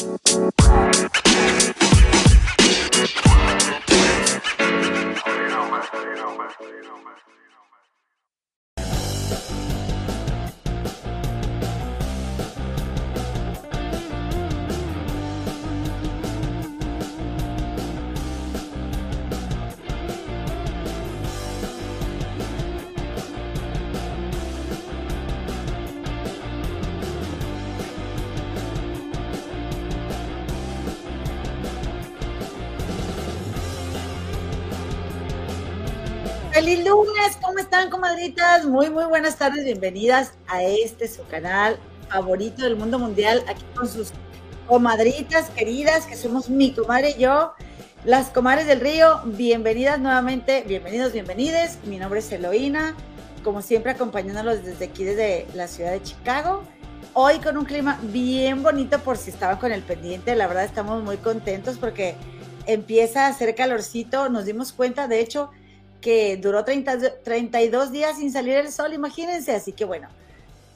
Bye. Comadritas? Muy, muy buenas tardes, bienvenidas a este su canal favorito del mundo mundial, aquí con sus comadritas queridas, que somos mi comadre y yo, las comadres del río. Bienvenidas nuevamente, bienvenidos, bienvenides. Mi nombre es Eloína, como siempre acompañándolos desde aquí, desde la ciudad de Chicago. Hoy con un clima bien bonito, por si estaban con el pendiente, la verdad estamos muy contentos porque empieza a hacer calorcito, nos dimos cuenta, de hecho, que duró 30, 32 días sin salir el sol, imagínense. Así que bueno,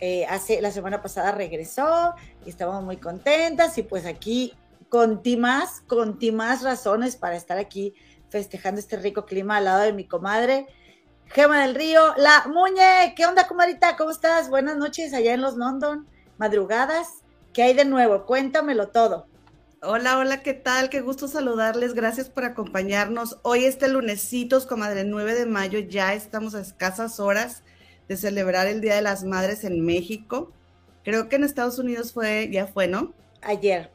eh, hace, la semana pasada regresó y estábamos muy contentas y pues aquí con más, con más razones para estar aquí festejando este rico clima al lado de mi comadre. Gema del Río, la Muñe, ¿qué onda, comadrita? ¿Cómo estás? Buenas noches allá en los London, madrugadas. ¿Qué hay de nuevo? Cuéntamelo todo. Hola, hola, ¿qué tal? Qué gusto saludarles. Gracias por acompañarnos. Hoy este lunesitos, comadre, 9 de mayo, ya estamos a escasas horas de celebrar el Día de las Madres en México. Creo que en Estados Unidos fue, ya fue, ¿no? Ayer.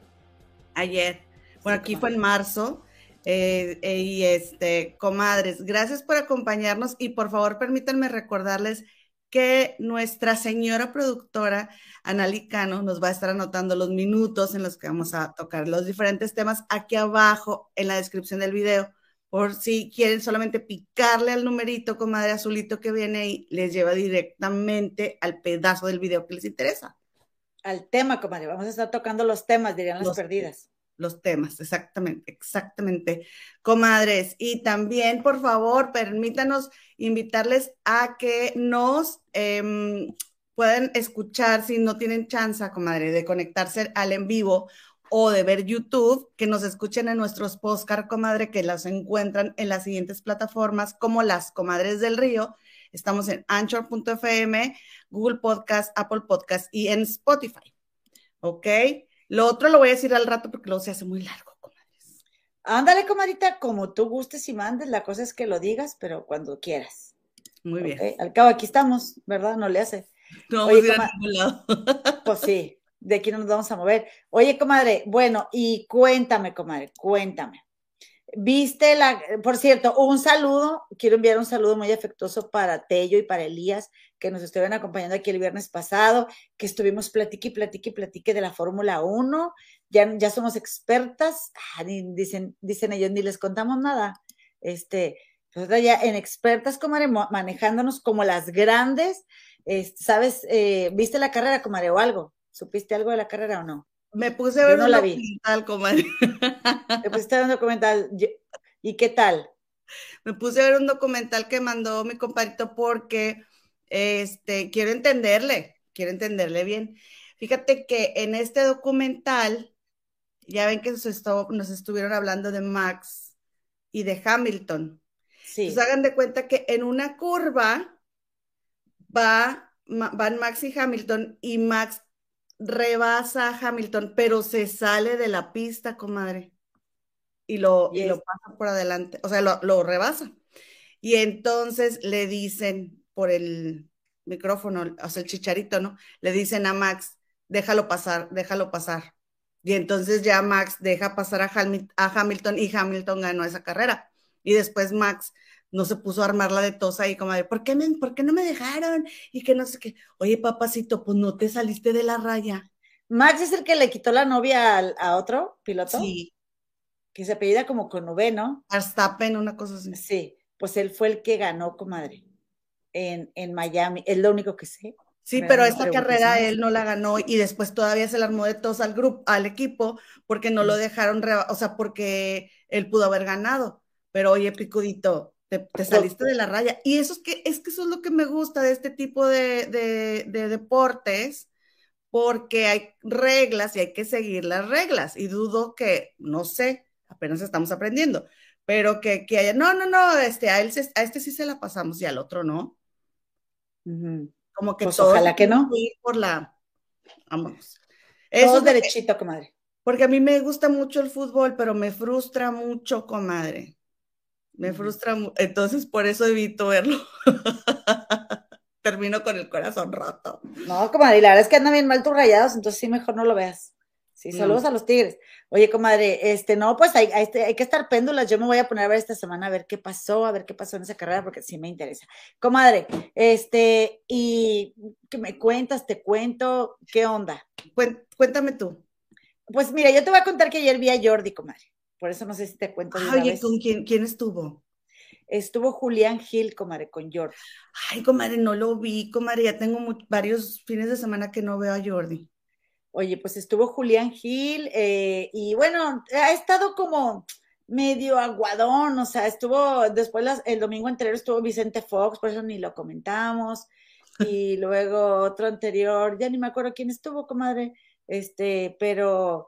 Ayer. Bueno, aquí fue en marzo. Eh, eh, y este, comadres, gracias por acompañarnos y por favor permítanme recordarles que nuestra señora productora, Analicano, nos va a estar anotando los minutos en los que vamos a tocar los diferentes temas aquí abajo en la descripción del video. Por si quieren solamente picarle al numerito, comadre azulito que viene ahí, les lleva directamente al pedazo del video que les interesa. Al tema, comadre. Vamos a estar tocando los temas, dirían las perdidas los temas, exactamente, exactamente, comadres. Y también, por favor, permítanos invitarles a que nos eh, puedan escuchar si no tienen chance, comadre, de conectarse al en vivo o de ver YouTube, que nos escuchen en nuestros postcards, comadre, que las encuentran en las siguientes plataformas como las Comadres del Río. Estamos en Anchor.fm, Google Podcast, Apple Podcast y en Spotify. ¿Ok? Lo otro lo voy a decir al rato porque luego se hace muy largo, comadres. Ándale, comadita, como tú gustes y mandes, la cosa es que lo digas, pero cuando quieras. Muy bien. Al cabo, aquí estamos, ¿verdad? No le hace. No vamos a ir a ningún lado. Pues sí, de aquí no nos vamos a mover. Oye, comadre, bueno, y cuéntame, comadre, cuéntame. Viste la, por cierto, un saludo, quiero enviar un saludo muy afectuoso para Tello y para Elías, que nos estuvieron acompañando aquí el viernes pasado, que estuvimos platique y platique y platique de la Fórmula 1, ya, ya somos expertas, ah, dicen, dicen ellos, ni les contamos nada, este, nosotros ya en expertas, comadre, manejándonos como las grandes, ¿sabes? Eh, ¿Viste la carrera, comadre, o algo? ¿Supiste algo de la carrera o no? Me puse a ver un documental, comadre. Me puse a ver un documental. ¿Y qué tal? Me puse a ver un documental que mandó mi compadrito porque este, quiero entenderle, quiero entenderle bien. Fíjate que en este documental, ya ven que nos, nos estuvieron hablando de Max y de Hamilton. Sí. Entonces hagan de cuenta que en una curva va, van Max y Hamilton y Max rebasa a Hamilton, pero se sale de la pista, comadre. Y lo, y lo pasa por adelante, o sea, lo, lo, rebasa. Y entonces le dicen por el micrófono, o sea, el chicharito, ¿no? Le dicen a Max, déjalo pasar, déjalo pasar. Y entonces ya Max deja pasar a, a Hamilton y Hamilton ganó esa carrera. Y después Max no se puso a armar la de tosa y como de, ¿por qué, me, ¿por qué no me dejaron? Y que no sé qué. Oye, papacito, pues no te saliste de la raya. Max es el que le quitó la novia a, otro piloto. Sí. Que se apellida como con V, ¿no? Verstappen, una cosa así. Sí, pues él fue el que ganó, comadre, en, en Miami. Es lo único que sé. Sí, pero esta carrera él no la ganó y después todavía se la armó de tos al grupo, al equipo, porque no lo dejaron, o sea, porque él pudo haber ganado. Pero oye, Picudito, te, saliste de la raya. Y eso es que, es que eso es lo que me gusta de este tipo de, deportes, porque hay reglas y hay que seguir las reglas. Y dudo que, no sé, apenas estamos aprendiendo, pero que, que haya, no, no, no, este, a, él a este sí se la pasamos y al otro no. Como que pues ojalá que no. Por la, vamos. Eso es derechito, comadre. Porque a mí me gusta mucho el fútbol, pero me frustra mucho, comadre. Me frustra, entonces por eso evito verlo. Termino con el corazón roto. No, comadre, la verdad es que andan bien mal tus rayados, entonces sí, mejor no lo veas. Sí, saludos a los tigres. Oye, comadre, este, no, pues hay, este, hay, que estar péndulas. Yo me voy a poner a ver esta semana a ver qué pasó, a ver qué pasó en esa carrera, porque sí me interesa. Comadre, este, y que me cuentas, te cuento, ¿qué onda? Cuéntame tú. Pues mira, yo te voy a contar que ayer vi a Jordi, comadre. Por eso no sé si te cuento. Oye, ¿con quién, quién estuvo? Estuvo Julián Gil, comadre, con Jordi. Ay, comadre, no lo vi, comadre. Ya tengo varios fines de semana que no veo a Jordi. Oye, pues estuvo Julián Gil eh, y bueno, ha estado como medio aguadón, o sea, estuvo después el domingo anterior estuvo Vicente Fox, por eso ni lo comentamos. Y luego otro anterior, ya ni me acuerdo quién estuvo, comadre, este, pero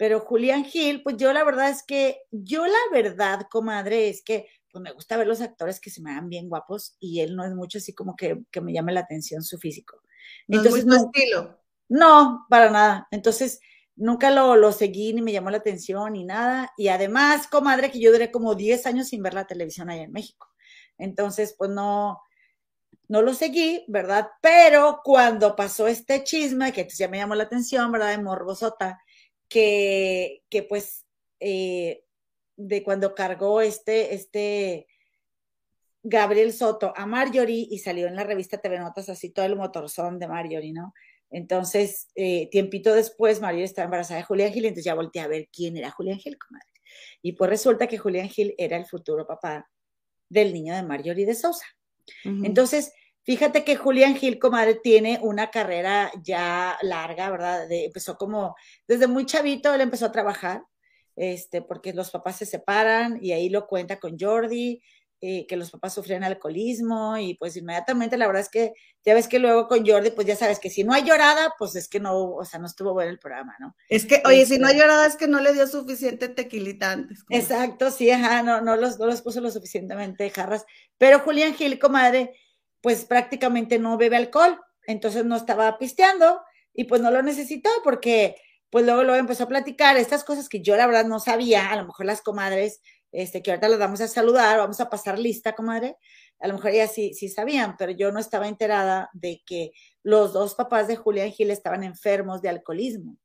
pero Julián Gil, pues yo la verdad es que, yo la verdad, comadre, es que pues me gusta ver los actores que se me dan bien guapos y él no es mucho así como que, me llame la atención su físico. Entonces, no es estilo. No, para nada. Entonces, nunca lo, lo, seguí ni me llamó la atención ni nada. Y además, comadre, que yo duré como 10 años sin ver la televisión allá en México. Entonces, pues no, no lo seguí, ¿verdad? Pero cuando pasó este chisme, que ya me llamó la atención, ¿verdad? De Morbosota, que, que pues eh, de cuando cargó este, este Gabriel Soto a Marjorie y salió en la revista TV Notas así todo el motorzón de Marjorie, ¿no? Entonces, eh, tiempito después, Marjorie estaba embarazada de Julián Gil, entonces ya volteé a ver quién era Julián Gil, comadre. Y pues resulta que Julián Gil era el futuro papá del niño de Marjorie de Sousa. Entonces, Fíjate que Julián Gil, comadre, tiene una carrera ya larga, ¿verdad? empezó como, desde muy chavito él empezó a trabajar, este, porque los papás se separan y ahí lo cuenta con Jordi, eh, que los papás sufrían alcoholismo y pues inmediatamente la verdad es que ya ves que luego con Jordi, pues ya sabes que si no hay llorada, pues es que no, o sea, no estuvo bueno el programa, ¿no? Es que, oye, si no hay este llorada es que no le dio suficiente tequilita antes. Exacto, sí, ajá, no, no, los, no los puso lo suficientemente jarras, pero Julián Gil, comadre, pues prácticamente no bebe alcohol, entonces no estaba pisteando y pues no lo necesitó porque pues luego luego empezó a platicar estas cosas que yo la verdad no sabía, a lo mejor las comadres, este, que ahorita las vamos a saludar, vamos a pasar lista, comadre, a lo mejor ellas sí, sí sabían, pero yo no estaba enterada de que los dos papás de Julián Gil estaban enfermos de alcoholismo.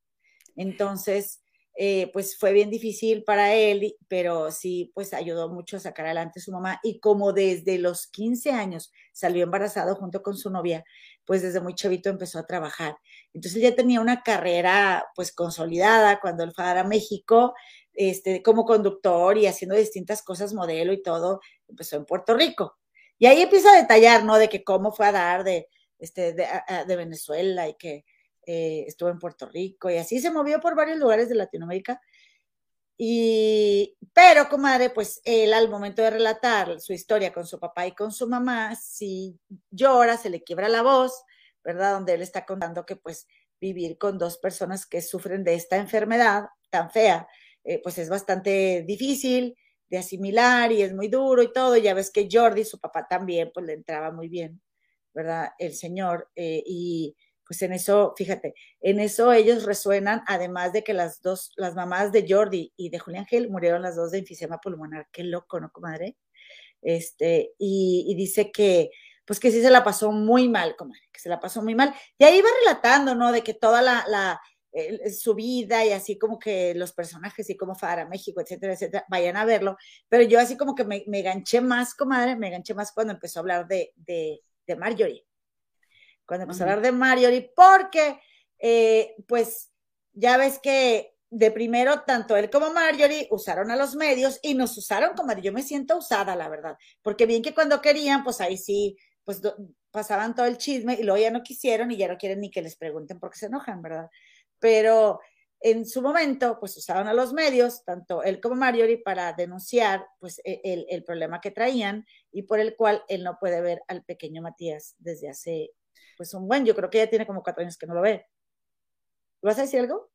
Entonces, eh, pues fue bien difícil para él, pero sí, pues ayudó mucho a sacar adelante su mamá. Y como desde los 15 años salió embarazado junto con su novia, pues desde muy chavito empezó a trabajar. Entonces ya tenía una carrera pues consolidada cuando él fue a México, este, como conductor y haciendo distintas cosas, modelo y todo, empezó en Puerto Rico. Y ahí empieza a detallar, ¿no? De que cómo fue a dar de, este, de Venezuela y que eh, estuvo en Puerto Rico y así se movió por varios lugares de Latinoamérica. Y, pero, comadre, pues él al momento de relatar su historia con su papá y con su mamá, si llora, se le quiebra la voz, ¿verdad? Donde él está contando que pues vivir con dos personas que sufren de esta enfermedad tan fea, eh, pues es bastante difícil de asimilar y es muy duro y todo. Ya ves que Jordi, su papá también, pues le entraba muy bien, ¿verdad? El señor. Eh, y pues en eso, fíjate, en eso ellos resuenan, además de que las dos, las mamás de Jordi y de Julián Gil murieron las dos de enfisema pulmonar. Qué loco, ¿no, comadre? Este, y, dice que, pues que sí se la pasó muy mal, comadre, que se la pasó muy mal. Y ahí va relatando, ¿no? De que toda la, la su vida y así como que los personajes y cómo fue a México, etcétera, etcétera, vayan a verlo. Pero yo así como que me, me ganché más, comadre, me ganché más cuando empezó a hablar de, de, de Marjorie cuando empezó a hablar de Marjorie, porque eh, pues ya ves que de primero tanto él como Marjorie usaron a los medios y nos usaron como yo me siento usada, la verdad, porque bien que cuando querían, pues ahí sí, pues pasaban todo el chisme y luego ya no quisieron y ya no quieren ni que les pregunten por qué se enojan, ¿verdad? Pero en su momento, pues usaron a los medios, tanto él como Marjorie, para denunciar pues e, el, el problema que traían y por el cual él no puede ver al pequeño Matías desde hace pues un buen, yo creo que ella tiene como cuatro años que no lo ve. ¿Vas a decir algo?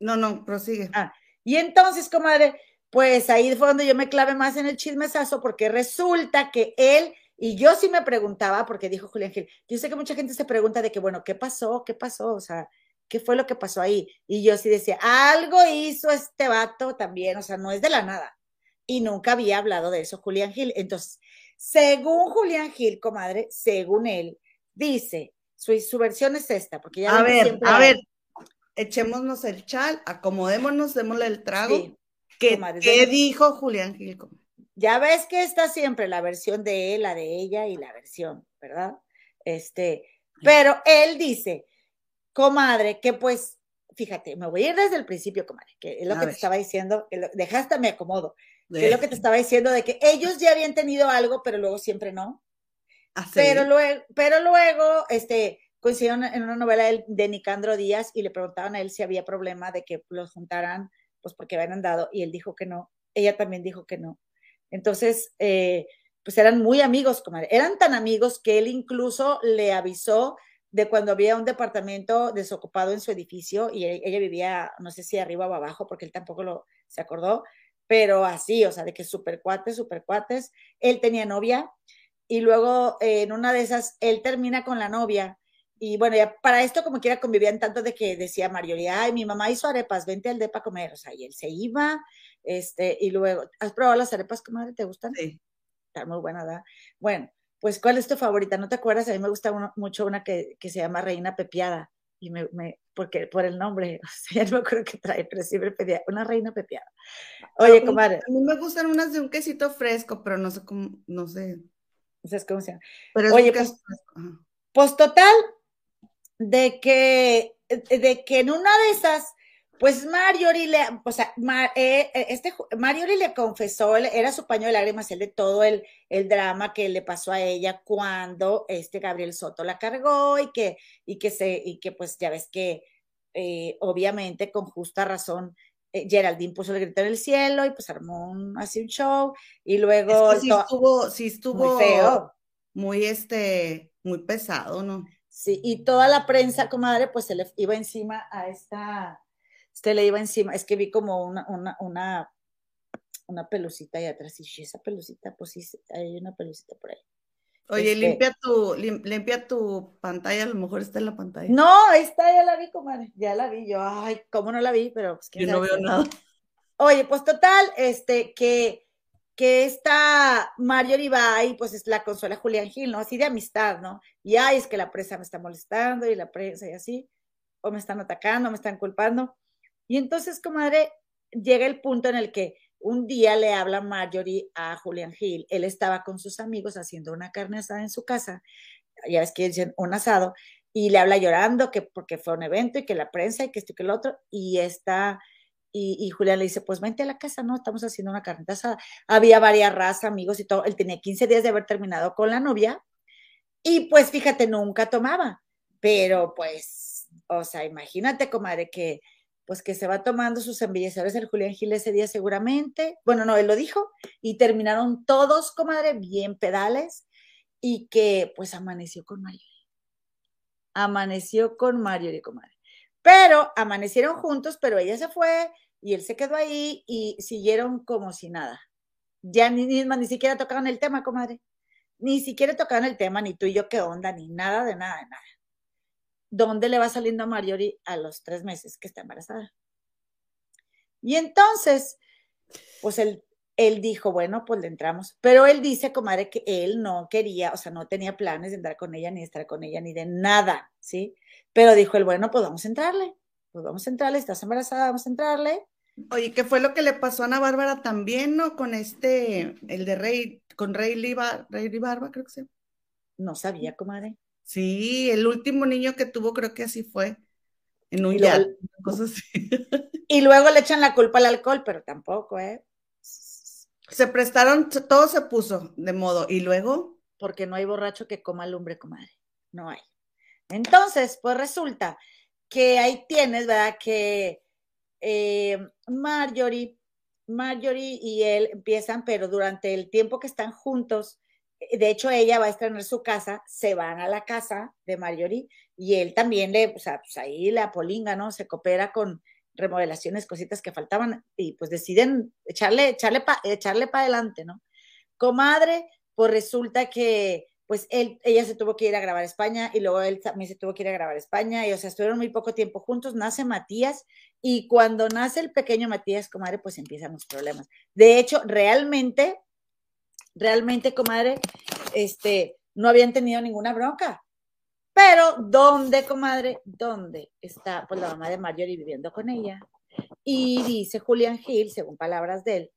No, no, prosigue. Ah, y entonces, comadre, pues ahí fue donde yo me clave más en el chismesazo, porque resulta que él, y yo sí me preguntaba, porque dijo Julián Gil, yo sé que mucha gente se pregunta de que, bueno, ¿qué pasó? ¿Qué pasó? O sea, ¿qué fue lo que pasó ahí? Y yo sí decía, algo hizo este vato también, o sea, no es de la nada. Y nunca había hablado de eso Julián Gil. Entonces, según Julián Gil, comadre, según él, dice, su, su versión es esta, porque ya... A ver, a ver, echémonos el chal, acomodémonos, démosle el trago. ¿Qué, ¿qué dijo Julián Gil? Ya ves que está siempre la versión de él, la de ella y la versión, ¿verdad? Este, pero él dice, comadre, que pues, fíjate, me voy a ir desde el principio, comadre, que es lo que te estaba diciendo, dejaste me acomodo, que es lo que te estaba diciendo de que ellos ya habían tenido algo, pero luego siempre no. ¿Ah, pero luego, pero luego, este, coincidieron en una novela de Nicandro Díaz y le preguntaban a él si había problema de que los juntaran, pues porque habían andado, y él dijo que no, ella también dijo que no. Entonces, eh, pues eran muy amigos, comadre. Eran tan amigos que él incluso le avisó de cuando había un departamento desocupado en su edificio y e, ella vivía, no sé si arriba o abajo, porque él tampoco lo se acordó, pero así, o sea, de que super cuates, super cuates. Él tenía novia y luego eh, en una de esas él termina con la novia y bueno, ya para esto como quiera convivían tanto de que decía Marjorie, ay, mi mamá hizo arepas, vente al depa a comer, o sea, y él se iba, este, y luego, ¿has probado las arepas, comadre? ¿Te gustan? Sí. Está muy buena, ¿verdad? Bueno, pues, ¿cuál es tu favorita? ¿No te acuerdas? A mí me gusta mucho una que, que, se llama Reina Pepiada, y me, me, porque por el nombre, o sea, ya no me acuerdo qué trae, pero siempre pedía una Reina Pepiada. Oye, comadre. A mí me gustan unas de un quesito fresco, pero no sé cómo, no sé. No sé cómo se llama. Pero Oye, pues, pues total, de que, de que en una de esas, pues Marjorie le, o sea, eh, eh, este, Marjorie le confesó, era su paño de lágrimas, el de todo el, el, drama que le pasó a ella cuando este Gabriel Soto la cargó y que, y que se, y que pues ya ves que eh, obviamente con justa razón Geraldine puso el grito en el cielo y pues armó un, así un show y luego... sí estuvo, sí estuvo muy feo. Muy este, muy pesado, ¿no? Sí, y toda la prensa, comadre, pues se le iba encima a esta, se le iba encima, es que vi como una, una, una, una pelucita ahí atrás, y esa pelucita, pues sí, hay una pelucita por ahí. Oye, este limpia tu, limpia tu pantalla, a lo mejor está en la pantalla. No, está, ya la vi, comadre, ya la vi, yo, ay, cómo no la vi, pero pues Yo no veo nada. Oye, pues total, este, que que esta Marjorie va y pues es la consuela Julián Gil, ¿no? Así de amistad, ¿no? Y ay, es que la prensa me está molestando y la prensa y así, o me están atacando, me están culpando. Y entonces, comadre, llega el punto en el que un día le habla Marjorie a Julián Gil, él estaba con sus amigos haciendo una carne asada en su casa, ya ves que dicen un asado, y le habla llorando que porque fue un evento y que la prensa y que esto y que el otro, y está y, Julián le dice, pues vente a la casa, ¿no? Estamos haciendo una carnita asada. Había varias razas, amigos y todo. Él tenía 15 días de haber terminado con la novia. Y pues fíjate, nunca tomaba. Pero pues, o sea, imagínate, comadre, que pues que se va tomando sus embellecedores el Julián Gil ese día seguramente. Bueno, no, él lo dijo. Y terminaron todos, comadre, bien pedales. Y que pues amaneció con Mario. Amaneció con Mario y comadre. Pero amanecieron juntos, pero ella se fue y él se quedó ahí y siguieron como si nada. Ya ni, ni, ni siquiera tocaban el tema, comadre. Ni siquiera tocaban el tema, ni tú y yo qué onda, ni nada de nada de nada. ¿Dónde le va saliendo a Marjorie a los tres meses que está embarazada? Y entonces, pues él, él dijo, bueno, pues le entramos. Pero él dice, comadre, que él no quería, o sea, no tenía planes de entrar con ella, ni estar con ella, ni de nada, ¿sí? Pero dijo el bueno, pues vamos a entrarle, pues vamos a entrarle, estás embarazada, vamos a entrarle. Oye, ¿qué fue lo que le pasó a Ana Bárbara también, no? Con este, el de Rey, con Rey Liba, Rey Barba, creo que sí. No sabía, comadre. Sí, el último niño que tuvo, creo que así fue. En un ya, cosas así. Y luego le echan la culpa al alcohol, pero tampoco, ¿eh? Se prestaron, todo se puso de modo. ¿Y luego? Porque no hay borracho que coma lumbre, comadre. No hay. Entonces, pues resulta que ahí tienes, ¿verdad? Que eh, Marjorie, Marjorie y él empiezan, pero durante el tiempo que están juntos, de hecho ella va a estrenar su casa, se van a la casa de Marjorie y él también le, o sea, pues ahí la polinga, ¿no? Se coopera con remodelaciones, cositas que faltaban y pues deciden echarle, echarle para echarle para adelante, ¿no? Comadre, pues resulta que pues él, ella se tuvo que ir a grabar España y luego él también se tuvo que ir a grabar España y o sea, estuvieron muy poco tiempo juntos, nace Matías y cuando nace el pequeño Matías, comadre, pues empiezan los problemas. De hecho, realmente, realmente, comadre, este, no habían tenido ninguna bronca. Pero, ¿dónde, comadre? ¿Dónde está pues, la mamá de Marjorie viviendo con ella? Y dice Julián Gil, según palabras de él,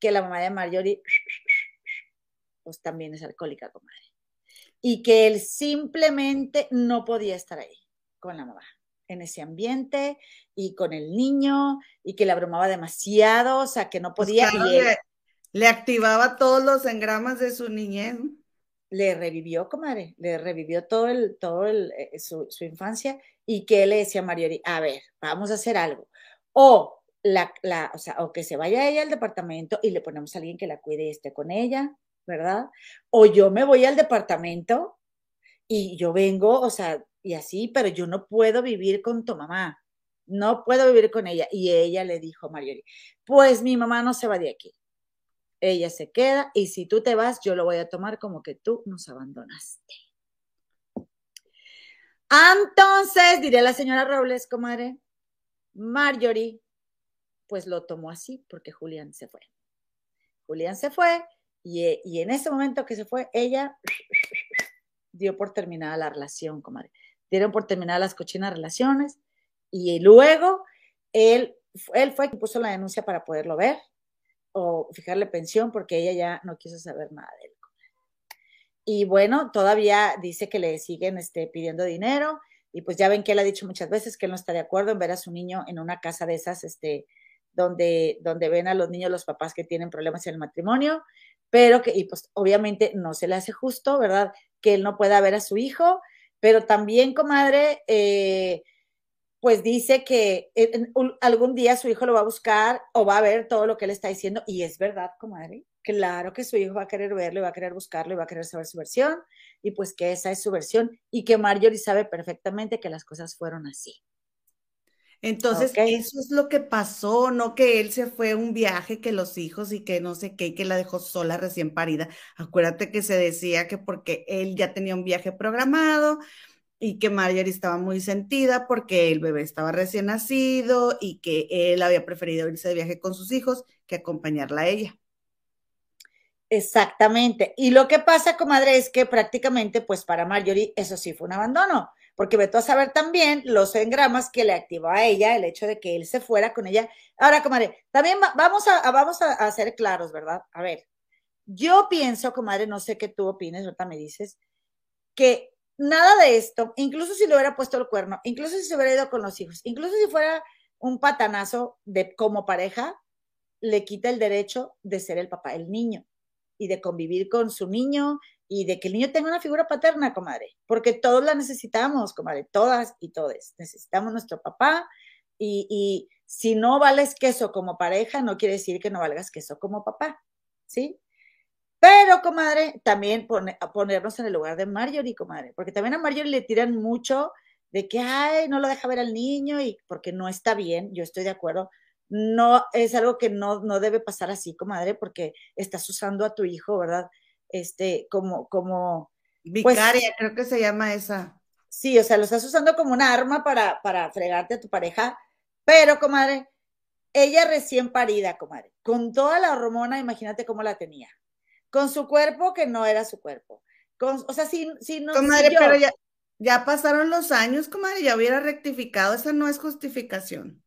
que la mamá de Marjorie pues también es alcohólica, comadre. Y que él simplemente no podía estar ahí con la mamá, en ese ambiente y con el niño, y que le abrumaba demasiado, o sea, que no pues podía. Le, activaba todos los engramas de su niñez. Le revivió, comadre, le revivió todo el, todo el, eh, su, infancia, y que le decía a Mariori, a ver, vamos a hacer algo. O la, la, o sea, o que se vaya ella al departamento y le ponemos a alguien que la cuide y esté con ella, ¿verdad? O yo me voy al departamento y yo vengo, o sea, y así, pero yo no puedo vivir con tu mamá, no puedo vivir con ella. Y ella le dijo a Mariori, pues mi mamá no se va de aquí, ella se queda y si tú te vas, yo lo voy a tomar como que tú nos abandonaste. Entonces, diré la señora Robles, comadre, Marjorie, pues lo tomó así porque Julián se fue. Julián se fue y, en ese momento que se fue, ella dio por terminada la relación, comadre. Dieron por terminadas las cochinas relaciones y luego él, él fue quien puso la denuncia para poderlo ver o fijarle pensión porque ella ya no quiso saber nada de él. Y bueno, todavía dice que le siguen este, pidiendo dinero y pues ya ven que él ha dicho muchas veces que él no está de acuerdo en ver a su niño en una casa de esas, este, donde, donde ven a los niños los papás que tienen problemas en el matrimonio pero que, y pues obviamente no se le hace justo, ¿verdad? Que él no pueda ver a su hijo, pero también, comadre, eh, pues dice que algún día su hijo lo va a buscar o va a ver todo lo que él está diciendo, y es verdad, comadre. Claro que su hijo va a querer verlo, va a querer buscarlo y va a querer saber su versión, y pues que esa es su versión, y que Marjorie sabe perfectamente que las cosas fueron así. Entonces, eso es lo que pasó, no que él se fue a un viaje, que los hijos y que no sé qué, que la dejó sola recién parida. Acuérdate que se decía que porque él ya tenía un viaje programado y que Marjorie estaba muy sentida porque el bebé estaba recién nacido y que él había preferido irse de viaje con sus hijos que acompañarla a ella. Exactamente. Y lo que pasa, comadre, es que prácticamente, pues para Marjorie, eso sí fue un abandono porque me a saber también los engramas que le activó a ella el hecho de que él se fuera con ella. Ahora, comadre, también vamos a, vamos a, ser claros, ¿verdad? A ver, yo pienso, comadre, no sé qué tú opines, ahorita me dices, que nada de esto, incluso si le hubiera puesto el cuerno, incluso si se hubiera ido con los hijos, incluso si fuera un patanazo de como pareja, le quita el derecho de ser el papá del niño y de convivir con su niño y de que el niño tenga una figura paterna, comadre, porque todos la necesitamos, comadre, todas y todes. Necesitamos nuestro papá y, si no vales queso como pareja, no quiere decir que no valgas queso como papá, ¿sí? Pero, comadre, también ponernos en el lugar de Marjorie, comadre, porque también a Marjorie le tiran mucho de que, ay, no lo deja ver al niño y porque no está bien, yo estoy de acuerdo, no es algo que no, no debe pasar así, comadre, porque estás usando a tu hijo, ¿verdad? este, como, como. Pues Vicaria, creo que se llama esa. Sí, o sea, lo estás usando como una arma para, para fregarte a tu pareja, pero, comadre, ella recién parida, comadre, con toda la hormona, imagínate cómo la tenía, con su cuerpo que no era su cuerpo, con, o sea, si, si no... Comadre, pero ya, ya pasaron los años, comadre, ya hubiera rectificado, esa no es justificación.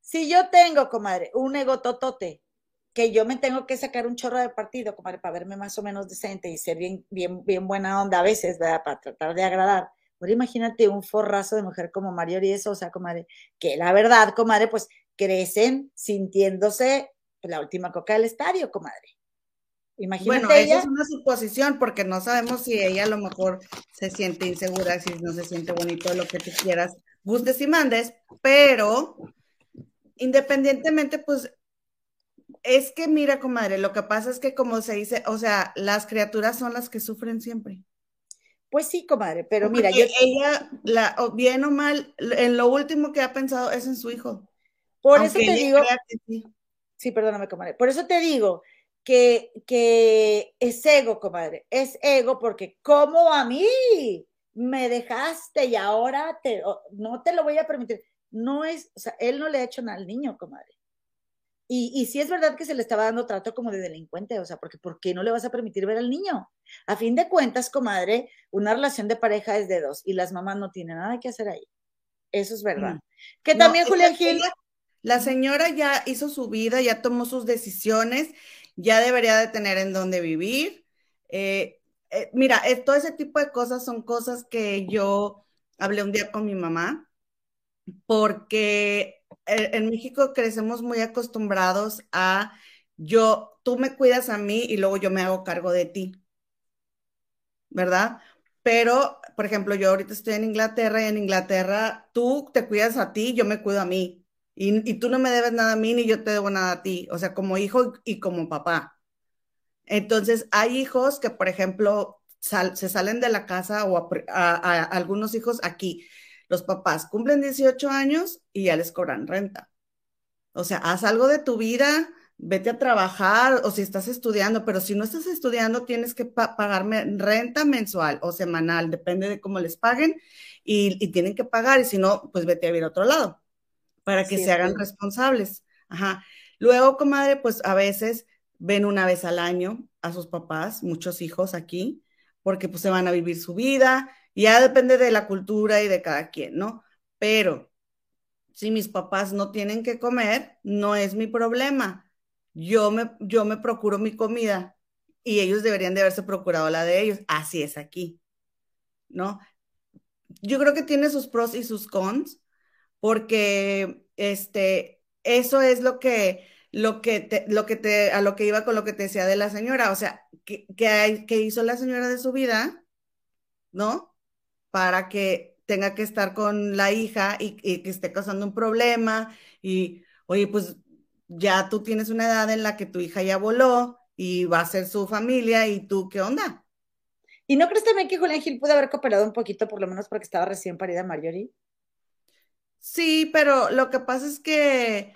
Si yo tengo, comadre, un ego totote, que yo me tengo que sacar un chorro de partido, comadre, para verme más o menos decente y ser bien, bien, bien buena onda a veces, ¿verdad? Para tratar de agradar. Ahora imagínate un forrazo de mujer como Mario eso, o sea, comadre, que la verdad, comadre, pues crecen sintiéndose la última coca del estadio, comadre. Imagínate bueno, ella. es una suposición, porque no sabemos si ella a lo mejor se siente insegura, si no se siente bonito, lo que tú quieras, gustes y mandes, pero independientemente, pues es que mira, comadre, lo que pasa es que como se dice, o sea, las criaturas son las que sufren siempre. Pues sí, comadre, pero Porque mira, yo... ella, la, bien o mal, en lo último que ha pensado es en su hijo. Por eso te digo... Sí. sí, perdóname, comadre. Por eso te digo que, que es ego, comadre. Es ego porque como a mí me dejaste y ahora te, no te lo voy a permitir. No es, o sea, él no le ha hecho nada al niño, comadre. Y, y sí es verdad que se le estaba dando trato como de delincuente, o sea, porque ¿por qué no le vas a permitir ver al niño? A fin de cuentas, comadre, una relación de pareja es de dos y las mamás no tienen nada que hacer ahí. Eso es verdad. Mm. Que también Julián Gil... La señora ya hizo su vida, ya tomó sus decisiones, ya debería de tener en dónde vivir. Eh, eh, mira, todo ese tipo de cosas son cosas que yo hablé un día con mi mamá, porque en México crecemos muy acostumbrados a yo, tú me cuidas a mí y luego yo me hago cargo de ti, ¿verdad? Pero, por ejemplo, yo ahorita estoy en Inglaterra y en Inglaterra tú te cuidas a ti, yo me cuido a mí. Y, tú no me debes nada a mí ni yo te debo nada a ti, o sea, como hijo y como papá. Entonces, hay hijos que, por ejemplo, se salen de la casa o a algunos hijos aquí los papás cumplen 18 años y ya les cobran renta. O sea, haz algo de tu vida, vete a trabajar o si estás estudiando, pero si no estás estudiando tienes que pagarme renta mensual o semanal, depende de cómo les paguen y, tienen que pagar y si no, pues vete a vivir a otro lado para que se hagan responsables. Ajá. Luego, comadre, pues a veces ven una vez al año a sus papás, muchos hijos aquí, porque pues se van a vivir su vida ya depende de la cultura y de cada quien, ¿no? Pero si mis papás no tienen que comer, no es mi problema. Yo me, yo me procuro mi comida y ellos deberían de haberse procurado la de ellos. Así es aquí, ¿no? Yo creo que tiene sus pros y sus cons, porque este, eso es lo que, lo que te, lo que te, a lo que iba con lo que te decía de la señora, o sea, ¿qué, qué hizo la señora de su vida? ¿No? para que tenga que estar con la hija y, que esté causando un problema y, oye, pues ya tú tienes una edad en la que tu hija ya voló y va a ser su familia y tú, ¿qué onda? ¿Y no crees también que Julián Gil pudo haber cooperado un poquito, por lo menos porque estaba recién parida Marjorie? Sí, pero lo que pasa es que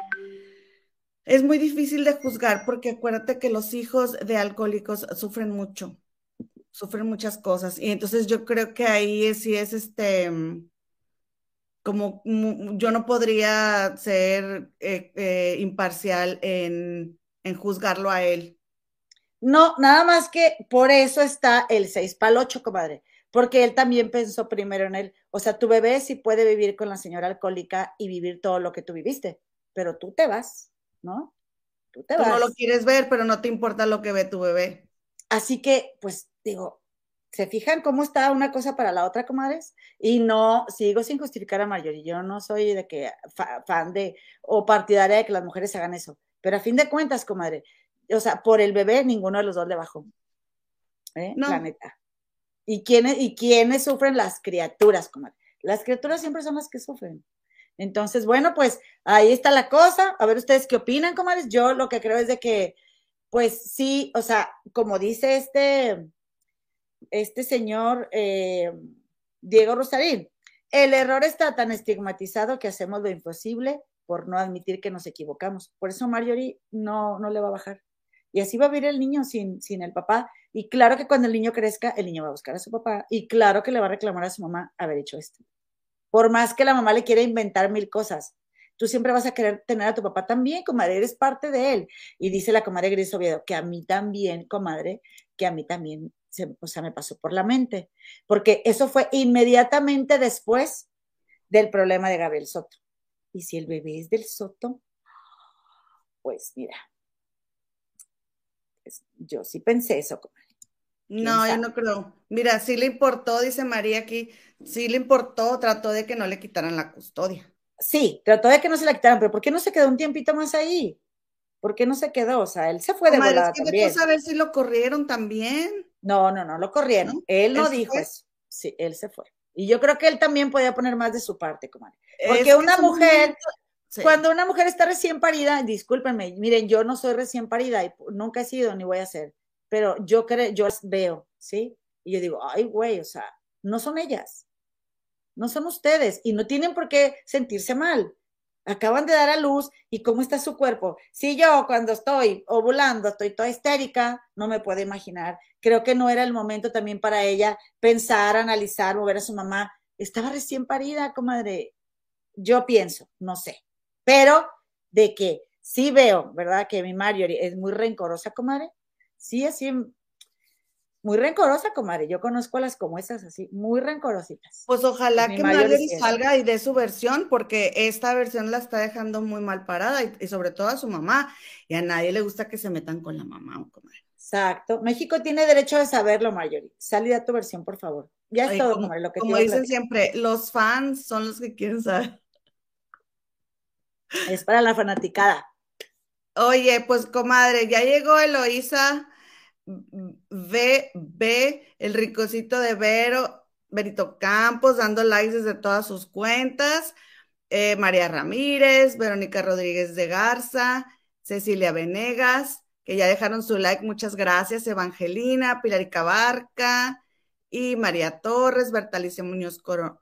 es muy difícil de juzgar porque acuérdate que los hijos de alcohólicos sufren mucho sufren muchas cosas. Y entonces yo creo que ahí sí es este, mm, como yo no podría ser eh, eh, imparcial en, en, juzgarlo a él. No, nada más que por eso está el 6 para el 8, comadre, porque él también pensó primero en él. O sea, tu bebé sí puede vivir con la señora alcohólica y vivir todo lo que tú viviste, pero tú te vas, ¿no? Tú te vas. no lo quieres ver, pero no te importa lo que ve tu bebé. Así que, pues digo, ¿se fijan cómo está una cosa para la otra, comadres? Y no, sigo sin justificar a Marjorie, yo no soy de que fan de o partidaria de que las mujeres hagan eso, pero a fin de cuentas, comadre, o sea, por el bebé ninguno de los dos le bajó. ¿Eh? No. La neta. ¿Y quiénes, ¿Y quiénes sufren? Las criaturas, comadre. Las criaturas siempre son las que sufren. Entonces, bueno, pues ahí está la cosa. A ver ustedes qué opinan, comadres. Yo lo que creo es de que pues sí, o sea, como dice este, este señor eh, Diego Rosarín, el error está tan estigmatizado que hacemos lo imposible por no admitir que nos equivocamos. Por eso Marjorie no, no le va a bajar. Y así va a vivir el niño sin, sin el papá. Y claro que cuando el niño crezca, el niño va a buscar a su papá. Y claro que le va a reclamar a su mamá haber hecho esto. Por más que la mamá le quiera inventar mil cosas, tú siempre vas a querer tener a tu papá también, comadre, eres parte de él. Y dice la comadre Gris Oviedo, que a mí también, comadre, que a mí también, se, me pasó por la mente, porque eso fue inmediatamente después del problema de Gabriel Soto. Y si el bebé es del Soto, pues mira, yo sí pensé eso. No, yo no creo. Mira, sí le importó, dice María aquí, sí le importó, trató de que no le quitaran la custodia. Sí, trató de que no se la quitaran, pero ¿por qué no se quedó un tiempito más ahí? ¿Por qué no se quedó? O sea, él se fue de volada es que saber si lo corrieron también. No, no, no, lo corrieron. Él no dijo eso. Sí, él se fue. Y yo creo que él también podía poner más de su parte, comadre. Porque una mujer, Cuando una mujer está recién parida, discúlpenme, miren, yo no soy recién parida y nunca he sido ni voy a ser, pero yo creo, yo veo, ¿sí? Y yo digo, ay, güey, o sea, no son ellas, no son ustedes y no tienen por qué sentirse mal. Acaban de dar a luz y cómo está su cuerpo. Si yo cuando estoy ovulando estoy toda histérica, no me puedo imaginar. Creo que no era el momento también para ella pensar, analizar, mover a su mamá. Estaba recién parida, comadre. Yo pienso, no sé. Pero de que sí veo, ¿verdad? Que mi Marjorie es muy rencorosa, comadre. Sí, así muy rencorosa, comadre. Yo conozco a las como esas así, muy rencorositas. Pues ojalá que Marjorie salga y dé su versión, porque esta versión la está dejando muy mal parada y, sobre todo a su mamá. Y a nadie le gusta que se metan con la mamá, comadre. Exacto. México tiene derecho de saberlo, Marjorie. Sal a tu versión, por favor. Ya es todo, como, Lo que como dicen siempre, los fans son los que quieren saber. Es para la fanaticada. Oye, pues comadre, ya llegó Eloísa ve el ricocito de Vero, Berito Campos, dando likes desde todas sus cuentas. Eh, María Ramírez, Verónica Rodríguez de Garza, Cecilia Venegas, que ya dejaron su like, muchas gracias. Evangelina, Pilarica Barca y María Torres, Bertalicia Muñoz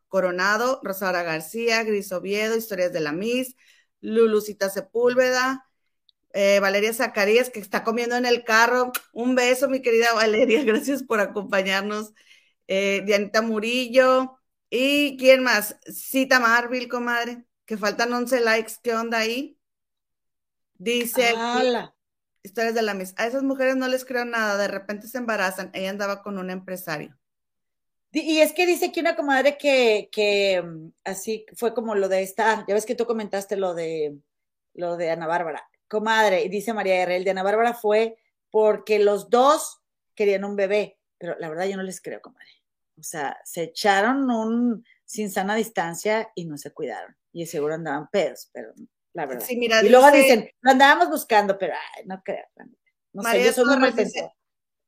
Coronado, Rosara García, Gris Oviedo, Historias de la Miss, Lulucita Sepúlveda, eh, Valeria Zacarías, que está comiendo en el carro. Un beso, mi querida Valeria, gracias por acompañarnos. Eh, Dianita Murillo. ¿Y quién más? Cita Marville, comadre, que faltan 11 likes. ¿Qué onda ahí? Dice historias de la misma. A esas mujeres no les creo nada, de repente se embarazan. Ella andaba con un empresario. Y es que dice que una comadre que, que mm, así fue como lo de esta, ya ves que tú comentaste lo de lo de Ana Bárbara comadre, dice María Guerrero, de Ana Bárbara fue porque los dos querían un bebé, pero la verdad yo no les creo, comadre. O sea, se echaron un sin sana distancia y no se cuidaron. Y seguro andaban pedos, pero la verdad. y luego dicen, lo andábamos buscando, pero ay, no creo. No sé, yo soy muy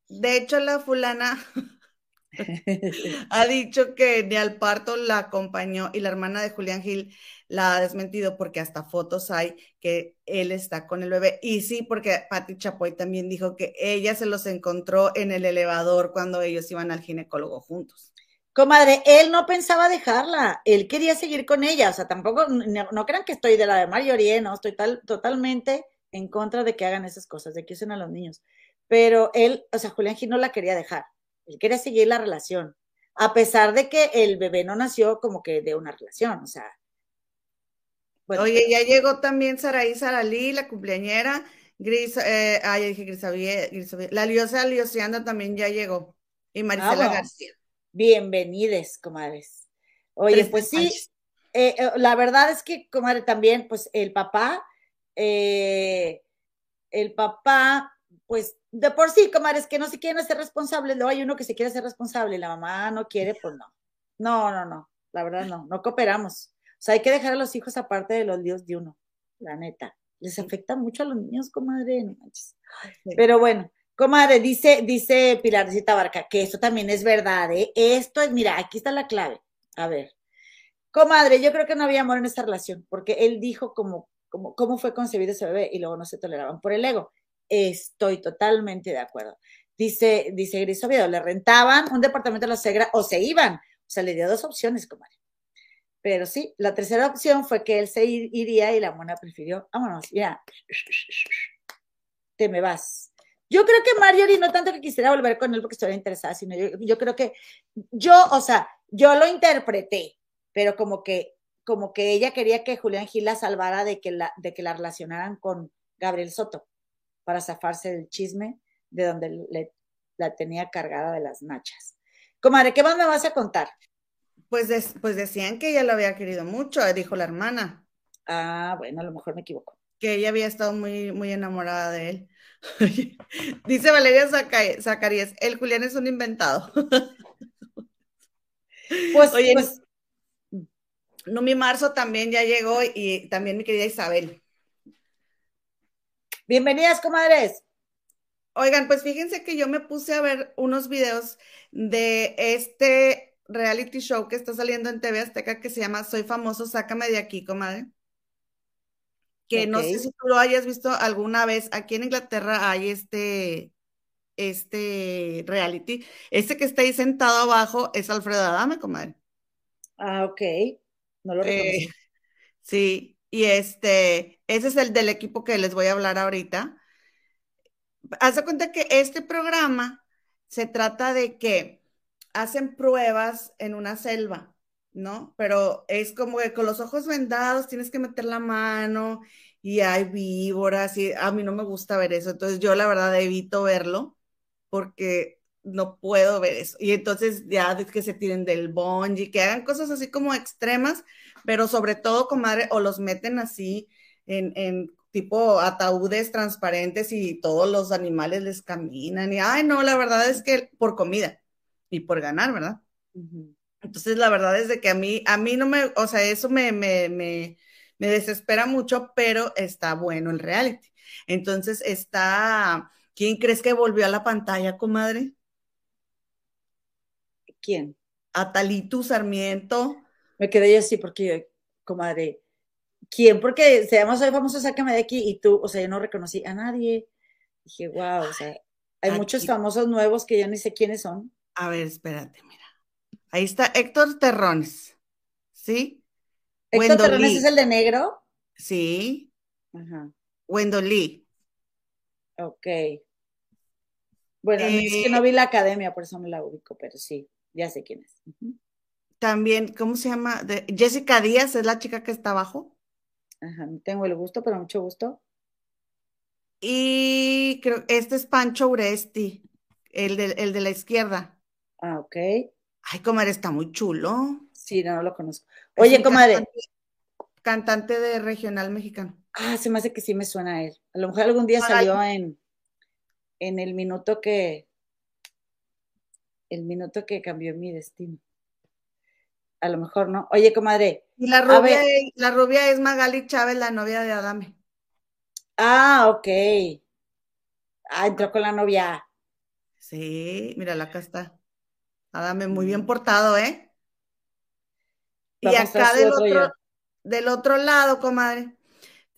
De hecho, la fulana ha dicho que ni al parto la acompañó y la hermana de Julián Gil la ha desmentido porque hasta fotos hay que él está con el bebé. Y sí, porque Patti Chapoy también dijo que ella se los encontró en el elevador cuando ellos iban al ginecólogo juntos. Comadre, él no pensaba dejarla, él quería seguir con ella, o sea, tampoco, no, crean que estoy de la de Mario no, estoy tal, totalmente en contra de que hagan esas cosas, de que usen a los niños, pero él, o sea, Julián Gil no la quería dejar, él quería seguir la relación, a pesar de que el bebé no nació como que de una relación, o sea, Oye, ya llegó también Saraí Saralí, la cumpleañera. Gris, eh, ya dije Gris, La Liosa Liosiana también ya llegó. Y Marisela García. Bienvenides, comadres. Oye, pues sí, eh, eh, la verdad es que, comadre, también, pues el papá, eh, el papá, pues de por sí, comadres, que no se quieren hacer responsables, luego hay uno que se quiere hacer responsable y la mamá no quiere, pues no. No, no, no, la verdad no, no cooperamos. O sea, hay que dejar a los hijos aparte de los líos de uno, la neta. Les afecta mucho a los niños, comadre, no manches. Pero bueno, comadre, dice, dice Pilarcita Barca, que esto también es verdad, ¿eh? Esto es, mira, aquí está la clave. A ver. Comadre, yo creo que no había amor en esta relación, porque él dijo como, como, cómo fue concebido ese bebé y luego no se toleraban por el ego. Estoy totalmente de acuerdo. Dice, dice Gris Oviedo, le rentaban un departamento de la Segra o se iban. O sea, le dio dos opciones, comadre. Pero sí, la tercera opción fue que él se iría y la mona prefirió, vámonos, ya, te me vas. Yo creo que Marjorie no tanto que quisiera volver con él porque estuviera interesada, sino yo, creo que yo, o sea, yo lo interpreté, pero como que, como que ella quería que Julián Gil la salvara de que la, de que la relacionaran con Gabriel Soto para zafarse del chisme de donde le, la tenía cargada de las nachas. Comadre, ¿qué más me vas a contar? Pues, pues decían que ella lo había querido mucho, eh, dijo la hermana. Ah, bueno, a lo mejor me equivoco. Que ella había estado muy, muy enamorada de él. Dice Valeria Zacarías, el Julián es un inventado. pues, Oye, pues, mi Marzo también ya llegó y también mi querida Isabel. Bienvenidas, comadres. Oigan, pues fíjense que yo me puse a ver unos videos de este reality show que está saliendo en TV Azteca que se llama Soy famoso, sácame de aquí, comadre. que no sé si tú lo hayas visto alguna vez, aquí en Inglaterra hay este, este reality. Este que está ahí sentado abajo es Alfredo Adame, comadre. Ah, ok. No lo eh, sí, y este, ese es el del equipo que les voy a hablar ahorita. Haz de cuenta que este programa se trata de que hacen pruebas en una selva, ¿no? Pero es como que con los ojos vendados tienes que meter la mano y hay víboras y a mí no me gusta ver eso. Entonces yo la verdad evito verlo porque no puedo ver eso. Y entonces ya que se tiren del bungee, que hagan cosas así como extremas, pero sobre todo, comadre, o los meten así en, en tipo ataúdes transparentes y todos los animales les caminan. Y, ay, no, la verdad es que por comida y por ganar, ¿verdad? Entonces, la verdad es de que a mí, a mí no me, o sea, eso me, me, me, me desespera mucho, pero está bueno el reality. Entonces, está ¿Quién crees que volvió a la pantalla, comadre? ¿Quién? Atalitu Sarmiento. Me quedé yo así porque, comadre, ¿quién? Porque se llama Soy famoso, sácame de aquí y tú, o sea, yo no reconocí a nadie. Dije, wow, o sea, hay muchos famosos nuevos que yo ni sé quiénes son. A ver, espérate, mira. Ahí está Héctor Terrones, ¿sí? ¿Héctor Terrones es el de negro? Sí. Ajá. Wendolí. Ok. Bueno, es que no eh, vi la academia, por eso me la ubico, pero sí, ya sé quién es. También, ¿cómo se llama? Jessica Díaz es la chica que está abajo. Ajá, no tengo el gusto, pero mucho gusto. Y creo este es Pancho Uresti, el de, el de la izquierda. Ah, ok. Ay, comadre, está muy chulo. Sí, no, lo conozco. Oye, comadre. Cantante, de regional mexicano. Ah, se me hace que sí me suena a él. A lo mejor algún día salió en, en el minuto que, el minuto que cambió mi destino. A lo mejor, ¿no? Oye, comadre. Y la rubia, la rubia es Magali Chávez, la novia de Adame. Ah, ok. Ah, entró con la novia. Sí, mira, acá está. Adame, muy bien mm. portado, ¿eh? y acá del otro, del otro lado, comadre,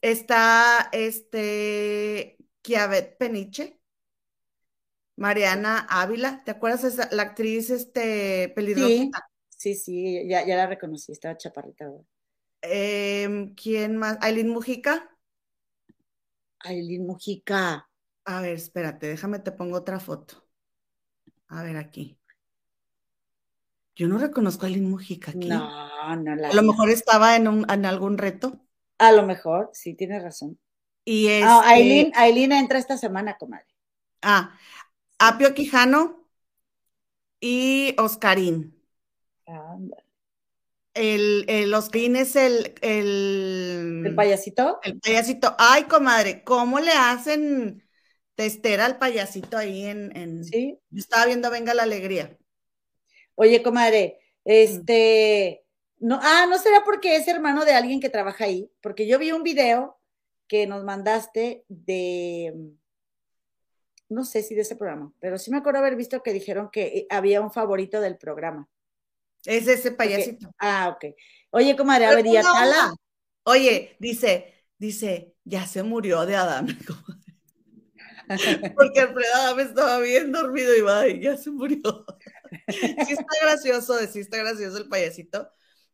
está este Kiavet Peniche. Mariana Ávila, ¿te acuerdas esa, la actriz este pelirroja? Sí, sí, ya, la reconocí, estaba chaparrita. Em, ¿Quién más? ¿Aileen Mujica? Aileen Mujica. A ver, espérate, déjame te pongo otra foto. A ver aquí. Yo no reconozco a Aileen Mujica aquí. No, no la. A lo mejor estaba en, un, en algún reto. A lo mejor, sí, tienes razón. Y es. Ah, Aileen entra esta semana, comadre. Ah, Apio Quijano y Oscarín. El, el Oscarín es el, el. ¿El payasito? El payasito. Ay, comadre, ¿cómo le hacen testera al payasito ahí en. en... Sí. Yo estaba viendo Venga la Alegría. Oye, comadre, este. No, ah, ¿no será porque es hermano de alguien que trabaja ahí? Porque yo vi un video que nos mandaste de no sé si de ese programa, pero sí me acuerdo haber visto que dijeron que eh, había un favorito del programa. Es ese payasito. Ah, ok. Oye, comadre, a ver, ¿y Atala? Oye, dice, dice, ya se murió de Adame. Porque Alfredo Adame estaba bien dormido y va, y ya se murió. sí está gracioso, sí está gracioso el payasito.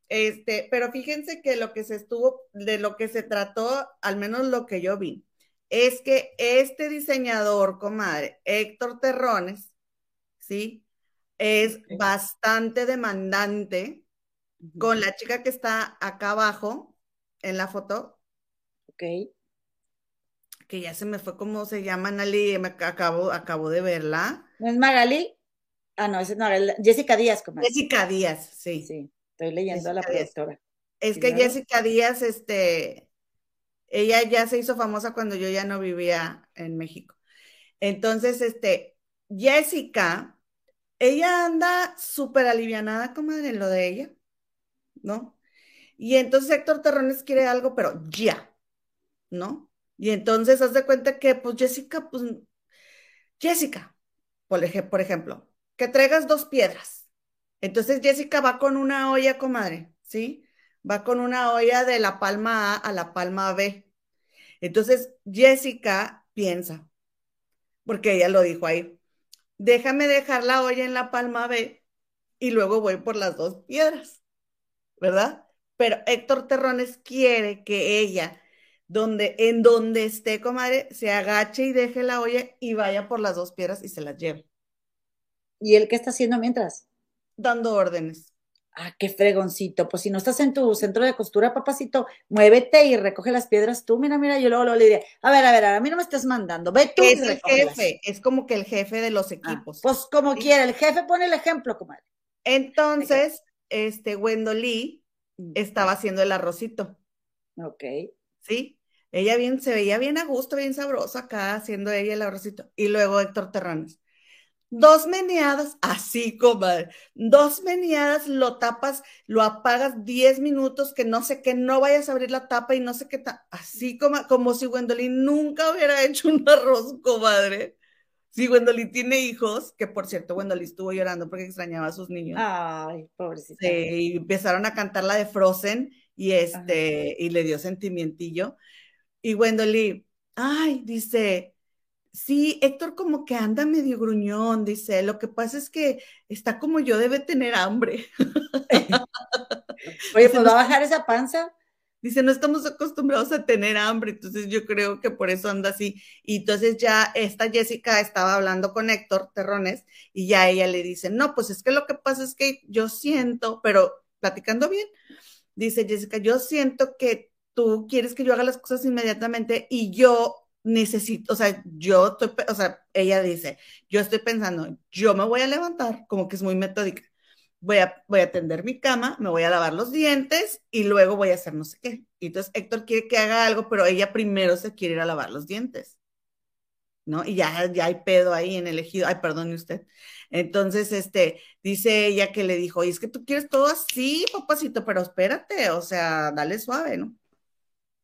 Este, pero fíjense que lo que se estuvo, de lo que se trató, al menos lo que yo vi, es que este diseñador, comadre, Héctor Terrones, ¿sí? Es bastante demandante con la chica que está acá abajo en la foto. Ok. Que ya se me fue cómo se llama, Nali, me acabo, acabo de verla. ¿No es Magali? Ah, no, es Magali. Jessica Díaz, comadre. Jessica Díaz, sí. Sí, estoy leyendo a la productora. Es que Jessica Díaz, este, ella ya se hizo famosa cuando yo ya no vivía en México. Entonces, este, Jessica, ella anda súper alivianada, comadre, en lo de ella, ¿no? Y entonces Héctor Terrones quiere algo, pero ya, ¿no? Y entonces haz de cuenta que, pues Jessica, pues, Jessica, por, por ejemplo, que traigas dos piedras. Entonces Jessica va con una olla, comadre, ¿sí? va con una olla de la palma A a la palma B. Entonces, Jessica piensa, porque ella lo dijo ahí, déjame dejar la olla en la palma B y luego voy por las dos piedras, ¿verdad? Pero Héctor Terrones quiere que ella, donde, en donde esté, comadre, se agache y deje la olla y vaya por las dos piedras y se las lleve. ¿Y él qué está haciendo mientras? Dando órdenes. Ah, qué fregoncito. Pues si no estás en tu centro de costura, papacito, muévete y recoge las piedras tú. Mira, mira, yo luego, le diré, a ver, a ver, a mí no me estás mandando, ve tú. Es el jefe, es como que el jefe de los ah, equipos. pues como quiera, el jefe pone el ejemplo, comadre. Entonces, este, Wendolí mm. estaba haciendo el arrocito. Ok. Sí, ella bien, se veía bien a gusto, bien sabroso acá haciendo ella el arrocito. Y luego Héctor Terranes Dos meneadas, así comadre, dos meneadas, lo tapas, lo apagas 10 minutos, que no sé qué, no vayas a abrir la tapa y no sé qué, así como, como si Gwendolyn nunca hubiera hecho un arroz, comadre. Si Gwendolyn tiene hijos, que por cierto, Gwendolyn estuvo llorando porque extrañaba a sus niños. Ay, pobrecita. y empezaron a cantar la de Frozen y este, y le dio sentimientillo. Y Gwendolyn, ay, dice, Sí, Héctor como que anda medio gruñón, dice, lo que pasa es que está como yo, debe tener hambre. Oye, pues va a bajar esa panza. Dice, no estamos acostumbrados a tener hambre, entonces yo creo que por eso anda así. Y entonces ya esta Jessica estaba hablando con Héctor Terrones y ya ella le dice, no, pues es que lo que pasa es que yo siento, pero platicando bien, dice Jessica, yo siento que tú quieres que yo haga las cosas inmediatamente y yo necesito, o sea, yo estoy, o sea, ella dice, yo estoy pensando, yo me voy a levantar, como que es muy metódica, voy a, voy a atender mi cama, me voy a lavar los dientes y luego voy a hacer no sé qué. Y entonces Héctor quiere que haga algo, pero ella primero se quiere ir a lavar los dientes. ¿No? Y ya, ya hay pedo ahí en el ejido. Ay, perdone usted. Entonces, este, dice ella que le dijo, y es que tú quieres todo así, papacito, pero espérate, o sea, dale suave, ¿no?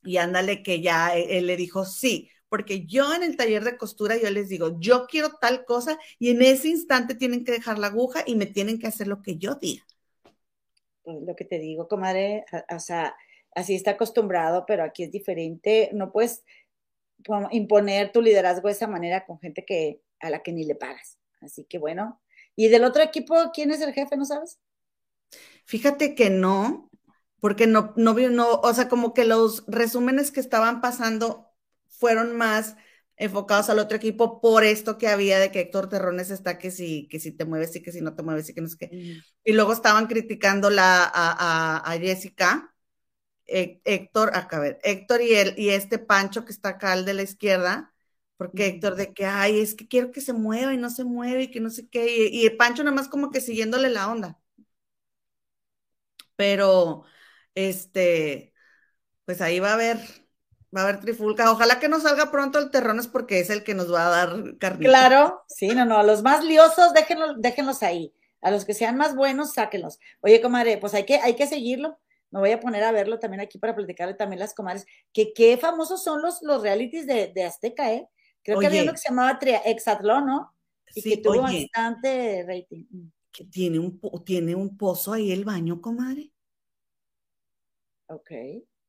Y ándale que ya e, él le dijo, sí, porque yo en el taller de costura yo les digo, yo quiero tal cosa y en ese instante tienen que dejar la aguja y me tienen que hacer lo que yo diga. Pues, lo que te digo, comadre, o sea, así está acostumbrado, pero aquí es diferente, no puedes imponer tu liderazgo de esa manera con gente que a la que ni le pagas. Así que bueno, ¿y del otro equipo quién es el jefe, no sabes? Fíjate que no, porque no, no, no, o sea, como que los resúmenes que estaban pasando fueron más enfocados al otro equipo por esto que había de que Héctor Terrones está que si, que si te mueves y que si no te mueves y que no sé qué. Y luego estaban criticando la, a, a, Jessica, Héctor, acá a ver, Héctor y él, y este Pancho que está acá al de la izquierda, porque Héctor de que, ay, es que quiero que se mueva y no se mueve y que no sé qué, y, y Pancho nada más como que siguiéndole la onda. Pero, este, pues ahí va a haber Va a haber trifulca. Ojalá que no salga pronto el terrones porque es el que nos va a dar carne. Claro, sí, no, no. A los más liosos, déjenlos, déjenlos ahí. A los que sean más buenos, sáquenlos. Oye, comadre, pues hay que, hay que seguirlo. Me voy a poner a verlo también aquí para platicarle también las comadres. Que qué famosos son los, los realities de, de Azteca, ¿eh? Creo que había uno que se llamaba Exatlón, ¿no? Y que tuvo bastante rating. Mm. Que tiene un, tiene un pozo ahí el baño, comadre. Ok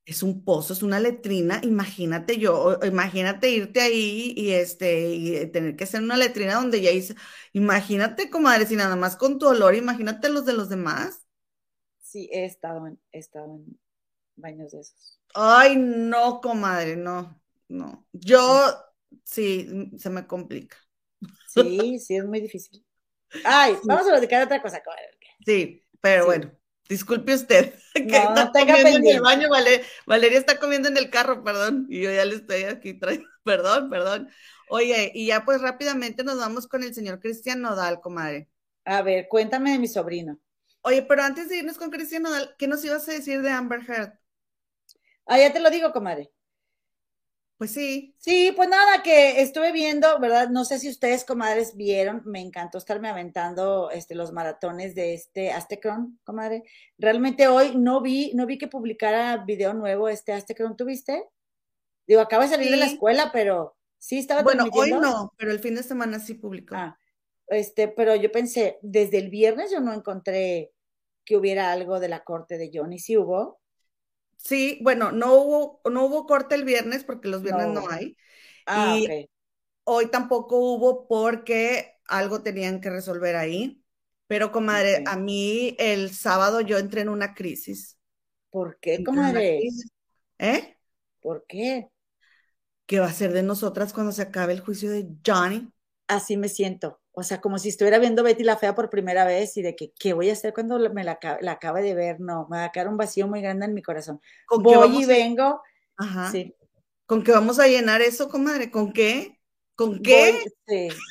es un pozo, es una letrina, imagínate yo, imagínate irte ahí y este, y tener que hacer una letrina donde ya hice, imagínate, comadre, si nada más con tu olor, imagínate los de los demás. Sí, he estado en, he estado en baños de esos. Ay, no, comadre, no, no. Yo, sí, se me complica. Sí, sí, es muy difícil. Ay, vamos a platicar otra cosa, comadre. Sí, pero bueno. Disculpe usted, que está comiendo en el baño, Valeria está comiendo en el carro, perdón, y yo ya le estoy aquí trayendo, perdón, perdón. Oye, y ya pues rápidamente nos vamos con el señor Cristian Nodal, comadre. A ver, cuéntame de mi sobrino. Oye, pero antes de irnos con Cristian Nodal, ¿qué nos ibas a decir de Amber Heard? Ah, ya te lo digo, comadre. Pues sí. Sí, pues nada, que estuve viendo, ¿verdad? No sé si ustedes, comadres, vieron, me encantó estarme aventando este, los maratones de este Aztecron, comadre. Realmente hoy no vi, no vi que publicara video nuevo este Aztecron, ¿tuviste? Digo, acaba de salir de la escuela, pero sí estaba Bueno, hoy no, pero el fin de semana sí publicó. Ah, este, pero yo pensé, desde el viernes yo no encontré que hubiera algo de la corte de Johnny, ¿sí hubo? Sí, bueno, no hubo, no hubo corte el viernes porque los viernes no, hay. Ah, y hoy tampoco hubo porque algo tenían que resolver ahí. Pero, comadre, a mí el sábado yo entré en una crisis. ¿Por qué, comadre? ¿Eh? ¿Por qué? ¿Qué va a ser de nosotras cuando se acabe el juicio de Johnny? Así me siento. O sea, como si estuviera viendo Betty la Fea por primera vez y de que, ¿qué voy a hacer cuando me la, la acabe de ver? No, me va a quedar un vacío muy grande en mi corazón. ¿Con voy y vengo. Ajá. Sí. ¿Con qué vamos a llenar eso, comadre? ¿Con qué? ¿Con qué?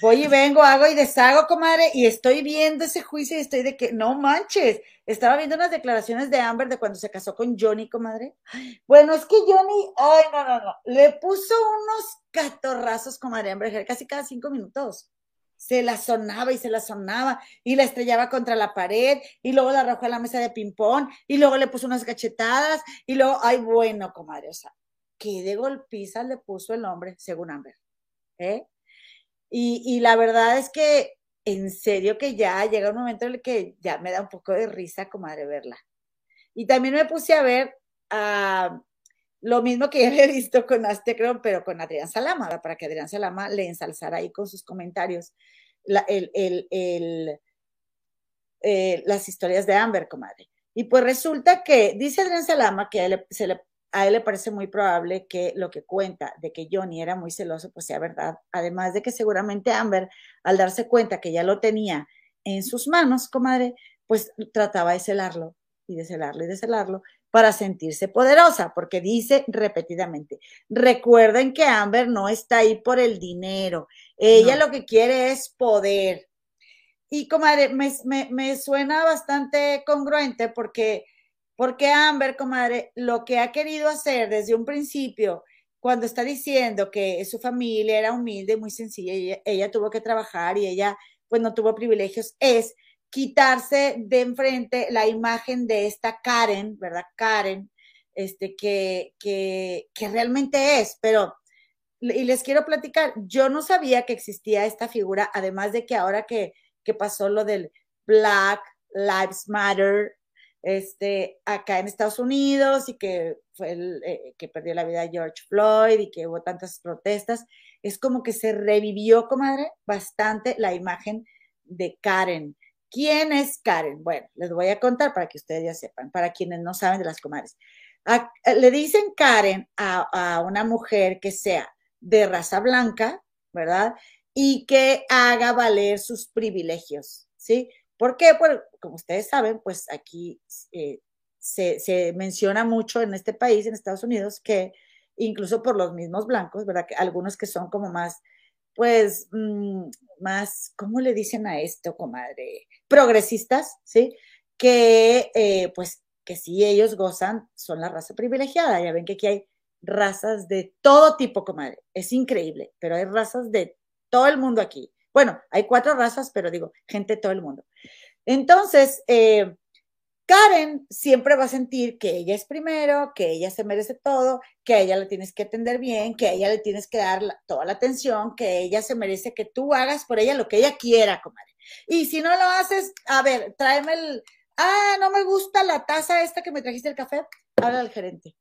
Voy, y vengo, hago y deshago, comadre, y estoy viendo ese juicio y estoy de que, no manches, estaba viendo unas declaraciones de Amber de cuando se casó con Johnny, comadre. Bueno, es que Johnny, ay, no, no, no, le puso unos catorrazos, comadre, Amber, casi cada cinco minutos. Se la sonaba y se la sonaba y la estrellaba contra la pared y luego la arrojó a la mesa de ping-pong y luego le puso unas cachetadas y luego, ay, bueno, comadre, o sea, qué de golpiza le puso el hombre, según Amber. ¿eh? Y, la verdad es que en serio que ya llega un momento en el que ya me da un poco de risa, comadre, verla. Y también me puse a ver ah, lo mismo que ya había visto con Aztecron, pero con Adrián Salama, para que Adrián Salama le ensalzara ahí con sus comentarios eh, las historias de Amber, comadre. Y pues resulta que dice Adrián Salama que se le a él le parece muy probable que lo que cuenta de que Johnny era muy celoso, pues sea verdad. Además de que seguramente Amber, al darse cuenta que ya lo tenía en sus manos, comadre, pues trataba de celarlo y de celarlo y de celarlo para sentirse poderosa, porque dice repetidamente, recuerden que Amber no está ahí por el dinero, ella lo que quiere es poder. Y comadre, me, me suena bastante congruente porque porque Amber, comadre, lo que ha querido hacer desde un principio, cuando está diciendo que su familia era humilde, muy sencilla, ella, ella tuvo que trabajar y ella pues no tuvo privilegios, es quitarse de enfrente la imagen de esta Karen, ¿verdad? Karen, este, que, que, realmente es, pero, y les quiero platicar, yo no sabía que existía esta figura, además de que ahora que, que pasó lo del Black Lives Matter, este, acá en Estados Unidos y que fue el eh, que perdió la vida George Floyd y que hubo tantas protestas, es como que se revivió, comadre, bastante la imagen de Karen. ¿Quién es Karen? Bueno, les voy a contar para que ustedes ya sepan, para quienes no saben de las comadres. le dicen Karen a, a una mujer que sea de raza blanca, ¿verdad? Y que haga valer sus privilegios, ¿sí? ¿Por qué? Pues, como ustedes saben, pues aquí eh, se, menciona mucho en este país, en Estados Unidos, que incluso por los mismos blancos, ¿verdad? Que algunos que son como más, pues, mm, más, ¿cómo le dicen a esto, comadre? Progresistas, ¿sí? Que, eh, pues, que si ellos gozan, son la raza privilegiada. Ya ven que aquí hay razas de todo tipo, comadre. Es increíble, pero hay razas de todo el mundo aquí. Bueno, hay cuatro razas, pero digo, gente de todo el mundo. Entonces, eh, Karen siempre va a sentir que ella es primero, que ella se merece todo, que a ella le tienes que atender bien, que a ella le tienes que dar toda la atención, que ella se merece que tú hagas por ella lo que ella quiera, comadre. Y si no lo haces, a ver, tráeme el, ah, no me gusta la taza esta que me trajiste el café, habla al gerente.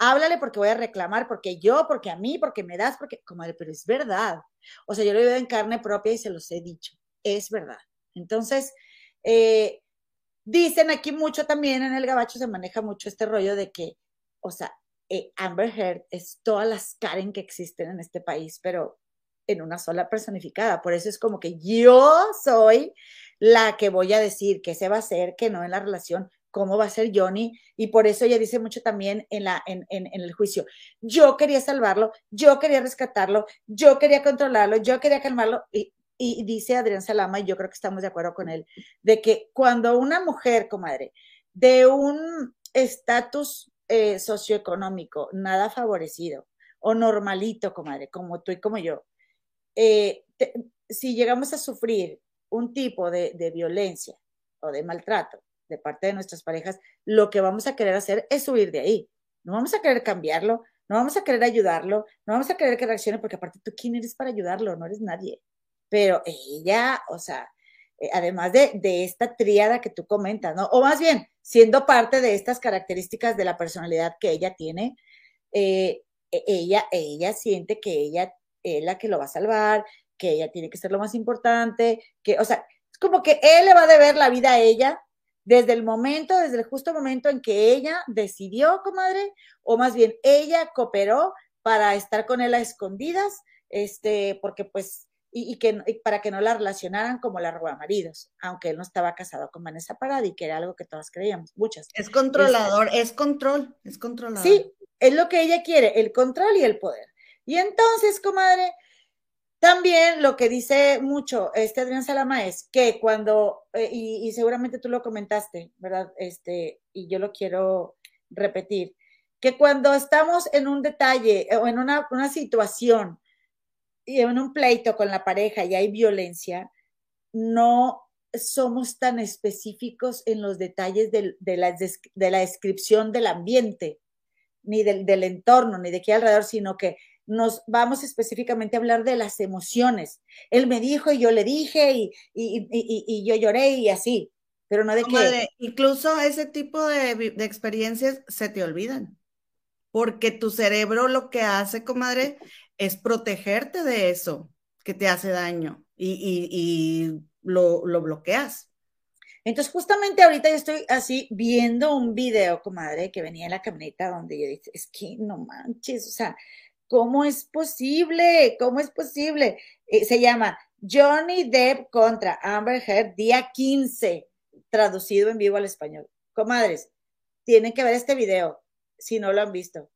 Háblale porque voy a reclamar, porque yo, porque a mí, porque me das, porque, comadre, pero es verdad. O sea, yo lo he vivido en carne propia y se los he dicho. Es verdad. Entonces, eh, dicen aquí mucho también en el gabacho se maneja mucho este rollo de que, o sea, eh, Amber Heard es todas las Karen que existen en este país, pero en una sola personificada. Por eso es como que yo soy la que voy a decir qué se va a hacer, que no en la relación, cómo va a ser Johnny. Y por eso ella dice mucho también en, la, en, en, el juicio, yo quería salvarlo, yo quería rescatarlo, yo quería controlarlo, yo quería calmarlo. Y dice Adrián Salama, y yo creo que estamos de acuerdo con él, de que cuando una mujer, comadre, de un estatus eh, socioeconómico nada favorecido o normalito, comadre, como tú y como yo, eh, si llegamos a sufrir un tipo de, de violencia o de maltrato de parte de nuestras parejas, lo que vamos a querer hacer es huir de ahí. No vamos a querer cambiarlo, no vamos a querer ayudarlo, no vamos a querer que reaccione, porque aparte tú, ¿quién eres para ayudarlo? No eres nadie pero ella, o sea, eh, además de, de, esta tríada que tú comentas, ¿no? O más bien, siendo parte de estas características de la personalidad que ella tiene, eh, e, ella, ella siente que ella es la que lo va a salvar, que ella tiene que ser lo más importante, que, o sea, es como que él le va a deber la vida a ella desde el momento, desde el justo momento en que ella decidió, comadre, o más bien ella cooperó para estar con él a escondidas, este, porque pues y, que para que no la relacionaran como la roba maridos, aunque él no estaba casado con Vanessa Paradis, que era algo que todas creíamos, muchas. Es controlador, es, control, es controlador. Sí, es lo que ella quiere, el control y el poder. Y entonces, comadre, también lo que dice mucho este Adrián Salama es que cuando, eh, y, y, seguramente tú lo comentaste, ¿verdad? Este, y yo lo quiero repetir, que cuando estamos en un detalle o en una, una situación y en un pleito con la pareja y hay violencia, no somos tan específicos en los detalles de, la, de la, descripción del ambiente, ni del, del, entorno, ni de qué alrededor, sino que nos vamos específicamente a hablar de las emociones. Él me dijo y yo le dije y, y, y, y yo lloré y así, pero no de qué. Incluso ese tipo de, de experiencias se te olvidan, porque tu cerebro lo que hace, comadre, es protegerte de eso que te hace daño y, lo, bloqueas. Entonces, justamente ahorita yo estoy así viendo un video, comadre, que venía en la camioneta donde yo dije, es que no manches, o sea, ¿cómo es posible? ¿Cómo es posible? Eh, se llama Johnny Depp contra Amber Heard, día 15, traducido en vivo al español. Comadres, tienen que ver este video si no lo han visto.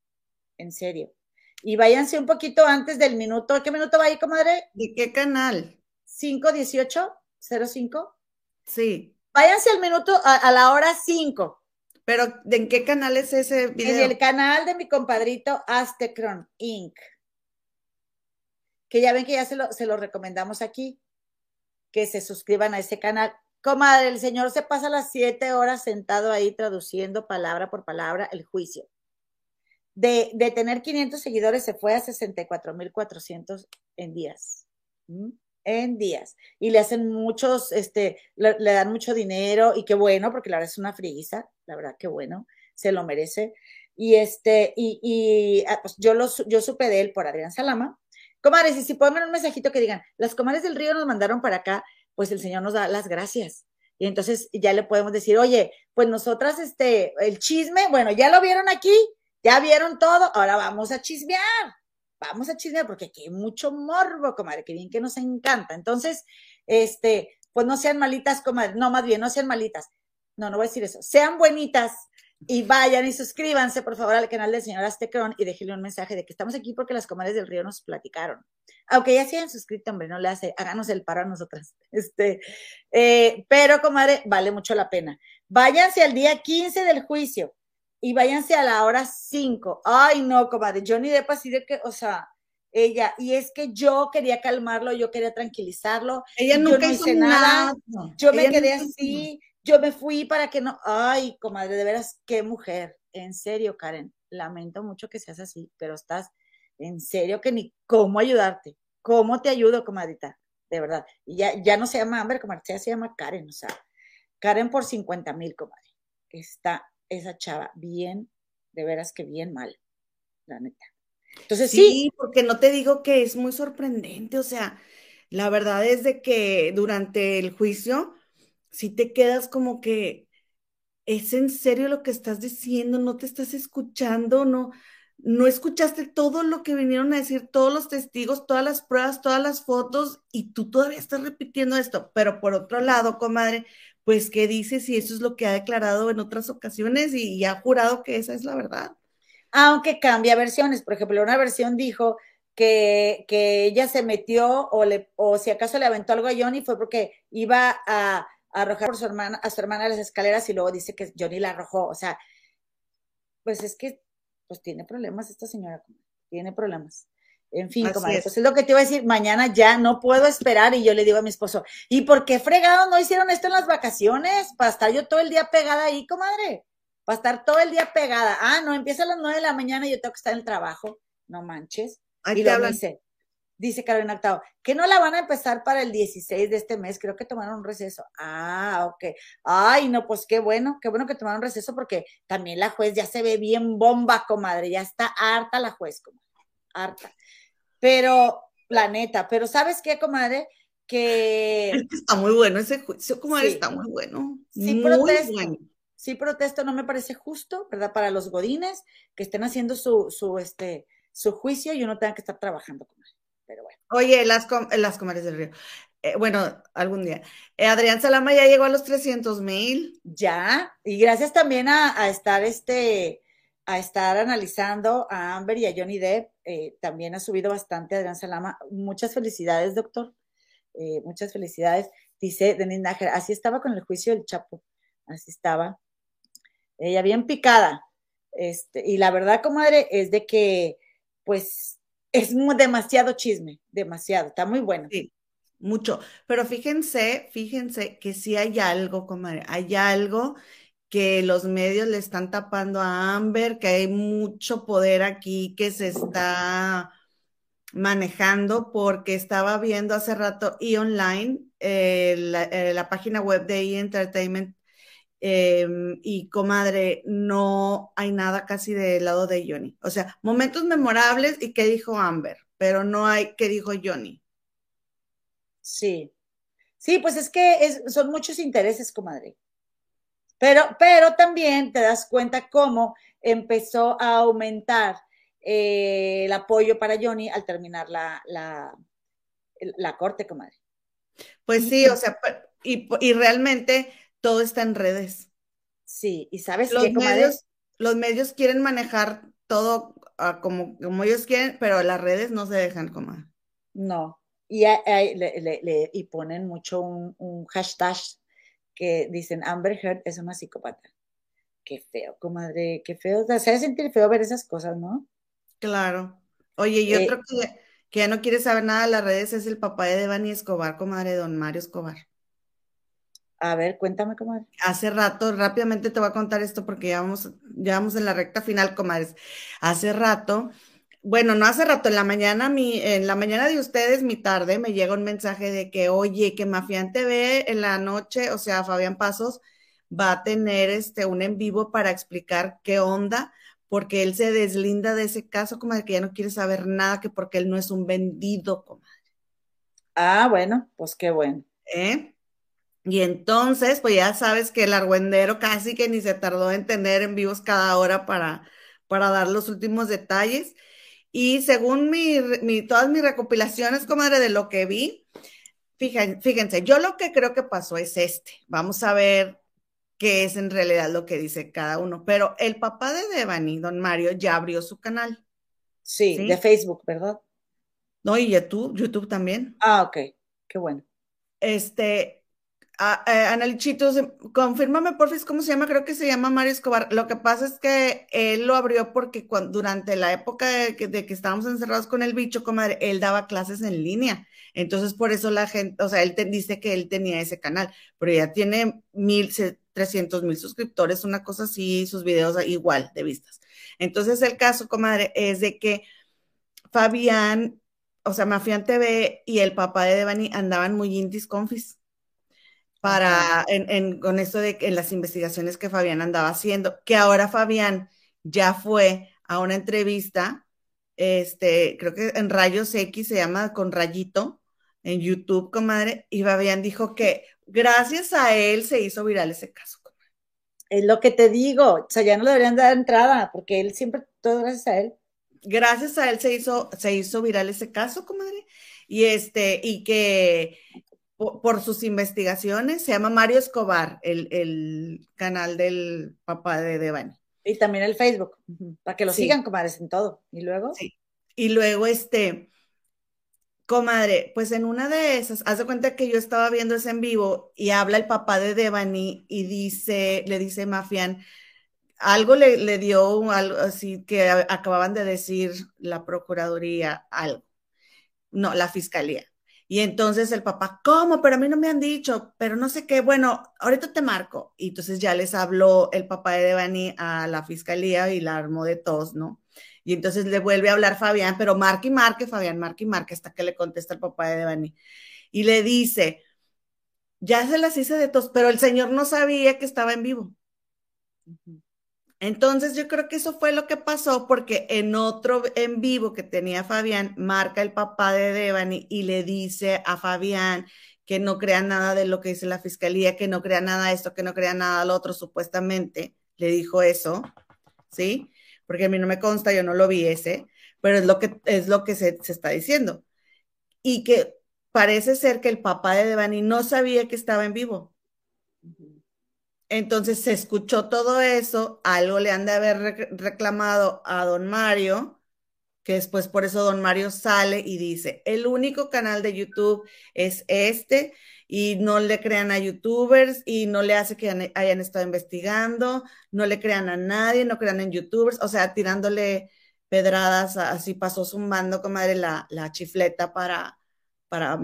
En serio y váyanse un poquito antes del minuto. ¿Qué minuto va ahí, comadre? ¿De qué canal? 51805. Sí. Váyanse al minuto, a, la hora 5. Pero, ¿de en qué canal es ese video? En el canal de mi compadrito Aztecron Inc. Que ya ven que ya se lo, se lo recomendamos aquí. Que se suscriban a ese canal. Comadre, el señor se pasa las siete horas sentado ahí traduciendo palabra por palabra el juicio de, de tener 500 seguidores se fue a 64.400 en días. En días. Y le hacen muchos, este, le, dan mucho dinero y qué bueno, porque la verdad es una friguiza, la verdad que bueno, se lo merece. Y este, y, y ah, pues yo, lo, yo supe de él por Adrián Salama. Comares, y si pongan un mensajito que digan, las comares del río nos mandaron para acá, pues el Señor nos da las gracias. Y entonces ya le podemos decir, oye, pues nosotras, este, el chisme, bueno, ya lo vieron aquí, ya vieron todo, ahora vamos a chismear. Vamos a chismear porque aquí hay mucho morbo, comadre, que bien que nos encanta. Entonces, este, pues no sean malitas, comadre. No, más bien, no sean malitas. No, no voy a decir eso. Sean buenitas y vayan y suscríbanse, por favor, al canal del señor Aztecron y déjenle un mensaje de que estamos aquí porque las comadres del río nos platicaron. Aunque ya se hayan suscrito, hombre, no le hace, háganos el paro a nosotras. Este, eh, pero, comadre, vale mucho la pena. Váyanse al día 15 del juicio y váyanse a la hora 5. Ay, no, comadre, Johnny Depp así de que, o sea, ella, y es que yo quería calmarlo, yo quería tranquilizarlo. Ella nunca no hizo nada. Yo me quedé así, yo me fui para que no. Ay, comadre, de veras, qué mujer. En serio, Karen, lamento mucho que seas así, pero estás en serio que ni cómo ayudarte. ¿Cómo te ayudo, comadrita? De verdad. Y ya, ya no se llama Amber, comadre, ya se llama Karen, o sea, Karen por 50 mil, comadre. Está esa chava bien, de veras que bien mal, la neta. Entonces sí, porque no te digo que es muy sorprendente, o sea, la verdad es de que durante el juicio, si te quedas como que es en serio lo que estás diciendo, no te estás escuchando, no, no escuchaste todo lo que vinieron a decir todos los testigos, todas las pruebas, todas las fotos, y tú todavía estás repitiendo esto. Pero por otro lado, comadre, pues, ¿qué dice si eso es lo que ha declarado en otras ocasiones y, ha jurado que esa es la verdad? Aunque cambia versiones. Por ejemplo, una versión dijo que, que ella se metió o, le, o si acaso le aventó algo a Johnny fue porque iba a, arrojar por su hermana, a su hermana a las escaleras y luego dice que Johnny la arrojó. O sea, pues es que pues tiene problemas esta señora, tiene problemas. En fin, como es. Pues es lo que te iba a decir, mañana ya no puedo esperar y yo le digo a mi esposo, ¿y por qué fregado no hicieron esto en las vacaciones? Para estar yo todo el día pegada ahí, comadre. Para estar todo el día pegada. Ah, no, empieza a las nueve de la mañana y yo tengo que estar en el trabajo. No manches. Ahí y hablan. Dice, Dice Carolina Octavo, que no la van a empezar para el 16 de este mes, creo que tomaron un receso. Ah, ok. Ay, no, pues qué bueno, qué bueno que tomaron un receso porque también la juez ya se ve bien bomba, comadre, ya está harta la juez, comadre, harta. Pero, la neta, pero ¿sabes qué, comadre? Que... está muy bueno ese juicio, comadre, está muy bueno. Sí, protesto. Sí, protesto, no me parece justo, ¿verdad? Para los godines que estén haciendo su, su, este, su juicio y uno tenga que estar trabajando, comadre. Oye, las, las comares del río. Eh, bueno, algún día. Eh, Adrián Salama ya llegó a los 300 mil. Ya, y gracias también a, estar este, a estar analizando a Amber y a Johnny Depp. Eh, también ha subido bastante Adrián Salama. Muchas felicidades, doctor. muchas felicidades. Dice Denis Nájer, así estaba con el juicio del Chapo. Así estaba. Ella bien picada. Este, y la verdad, comadre, es de que, pues, es demasiado chisme, demasiado, está muy bueno. Sí, mucho. Pero fíjense, fíjense que sí hay algo, comadre, hay algo que los medios le están tapando a Amber, que hay mucho poder aquí que se está manejando porque estaba viendo hace rato y online eh, eh, la, página web de E! Entertainment Em, y comadre, no hay nada casi del lado de Johnny. O sea, momentos memorables y qué dijo Amber, pero no hay qué dijo Johnny. Sí. Sí, pues es que son muchos intereses, comadre. Pero, pero también te das cuenta cómo empezó a aumentar eh, el apoyo para Johnny al terminar la, la, la corte, comadre. Pues sí, o sea, y, y realmente todo está en redes. Sí, y sabes los medios, los medios quieren manejar todo ah, como, como ellos quieren, pero las redes no se dejan como. No, y, y ponen mucho un, hashtag que dicen Amber Heard es una psicópata. Qué feo, comadre, qué feo. se hace sentir feo ver esas cosas, ¿no? Claro. Oye, y otro eh, que, que, ya no quiere saber nada de las redes es el papá de Devani Escobar, comadre, don Mario Escobar. A ver, cuéntame, comadre. Hace rato, rápidamente te voy a contar esto porque ya vamos, ya vamos en la recta final, comadres. Hace rato, bueno, no hace rato, en la mañana, mi, en la mañana de ustedes, mi tarde, me llega un mensaje de que, oye, que Mafián TV en la noche, o sea, Fabián Pasos, va a tener este un en vivo para explicar qué onda, porque él se deslinda de ese caso, comadre, que ya no quiere saber nada, que porque él no es un vendido, comadre. Ah, bueno, pues qué bueno. ¿Eh? Y entonces, pues ya sabes que el argüendero casi que ni se tardó en tener en vivos cada hora para, para dar los últimos detalles. Y según mi, todas mis recopilaciones, comadre, de lo que vi, fíjense, fíjense, yo lo que creo que pasó es este. Vamos a ver qué es en realidad lo que dice cada uno. Pero el papá de Devani, don Mario, ya abrió su canal. Sí, de Facebook, ¿verdad? No, y YouTube, YouTube también. Ah, ok, qué bueno. Este, Eh, Analichitos, confírmame porfis cómo se llama, creo que se llama Mario Escobar. Lo que pasa es que él lo abrió porque durante la época de que, estábamos encerrados con el bicho, comadre, él daba clases en línea. Entonces, por eso la gente, o sea, él dice que él tenía ese canal, pero ya tiene mil, trescientos mil suscriptores, una cosa así, sus videos igual de vistas. Entonces, el caso, comadre, es de que Fabián, o sea, Mafián TV y el papá de Devani andaban muy indis confis para, en, con esto de en las investigaciones que Fabián andaba haciendo, que ahora Fabián ya fue a una entrevista, este, creo que en Rayos X se llama con Rayito, en YouTube, comadre, y Fabián dijo que gracias a él se hizo viral ese caso. Comadre. Es lo que te digo, o sea, ya no le deberían dar entrada, porque él siempre, todo gracias a él. Gracias a él se hizo, se hizo viral ese caso, comadre, y este, y que por, sus investigaciones. Se llama Mario Escobar, el, canal del papá de Devani. Y también el Facebook, para que lo sigan, comadres, en todo. Y luego. Sí. Y luego, este, comadre, pues en una de esas, haz de cuenta que yo estaba viendo ese en vivo y habla el papá de Devani y dice, le dice Mafian, algo le, le dio algo así que acababan de decir la Procuraduría, algo. No, la Fiscalía y entonces el papá, ¿cómo? Pero a mí no me han dicho, pero no sé qué, bueno, ahorita te marco. Y entonces ya les habló el papá de Devani a la fiscalía y la armó de todos, ¿no? Y entonces le vuelve a hablar Fabián, pero marque y marque, Fabián, marque y marque, hasta que le contesta el papá de Devani. Y le dice, ya se las hice de tos, pero el señor no sabía que estaba en vivo. Entonces yo creo que eso fue lo que pasó porque en otro en vivo que tenía Fabián, marca el papá de Devani y le dice a Fabián que no crea nada de lo que dice la fiscalía, que no crea nada de esto, que no crea nada lo otro, supuestamente le dijo eso, ¿sí? Porque a mí no me consta, yo no lo vi ese, pero es lo que, es lo que se, se está diciendo. Y que parece ser que el papá de Devani no sabía que estaba en vivo. Entonces se escuchó todo eso, algo le han de haber reclamado a don Mario, que después por eso don Mario sale y dice, el único canal de YouTube es este y no le crean a youtubers y no le hace que hayan estado investigando, no le crean a nadie, no crean en youtubers, o sea, tirándole pedradas, así pasó zumbando, comadre, la, la chifleta para, para.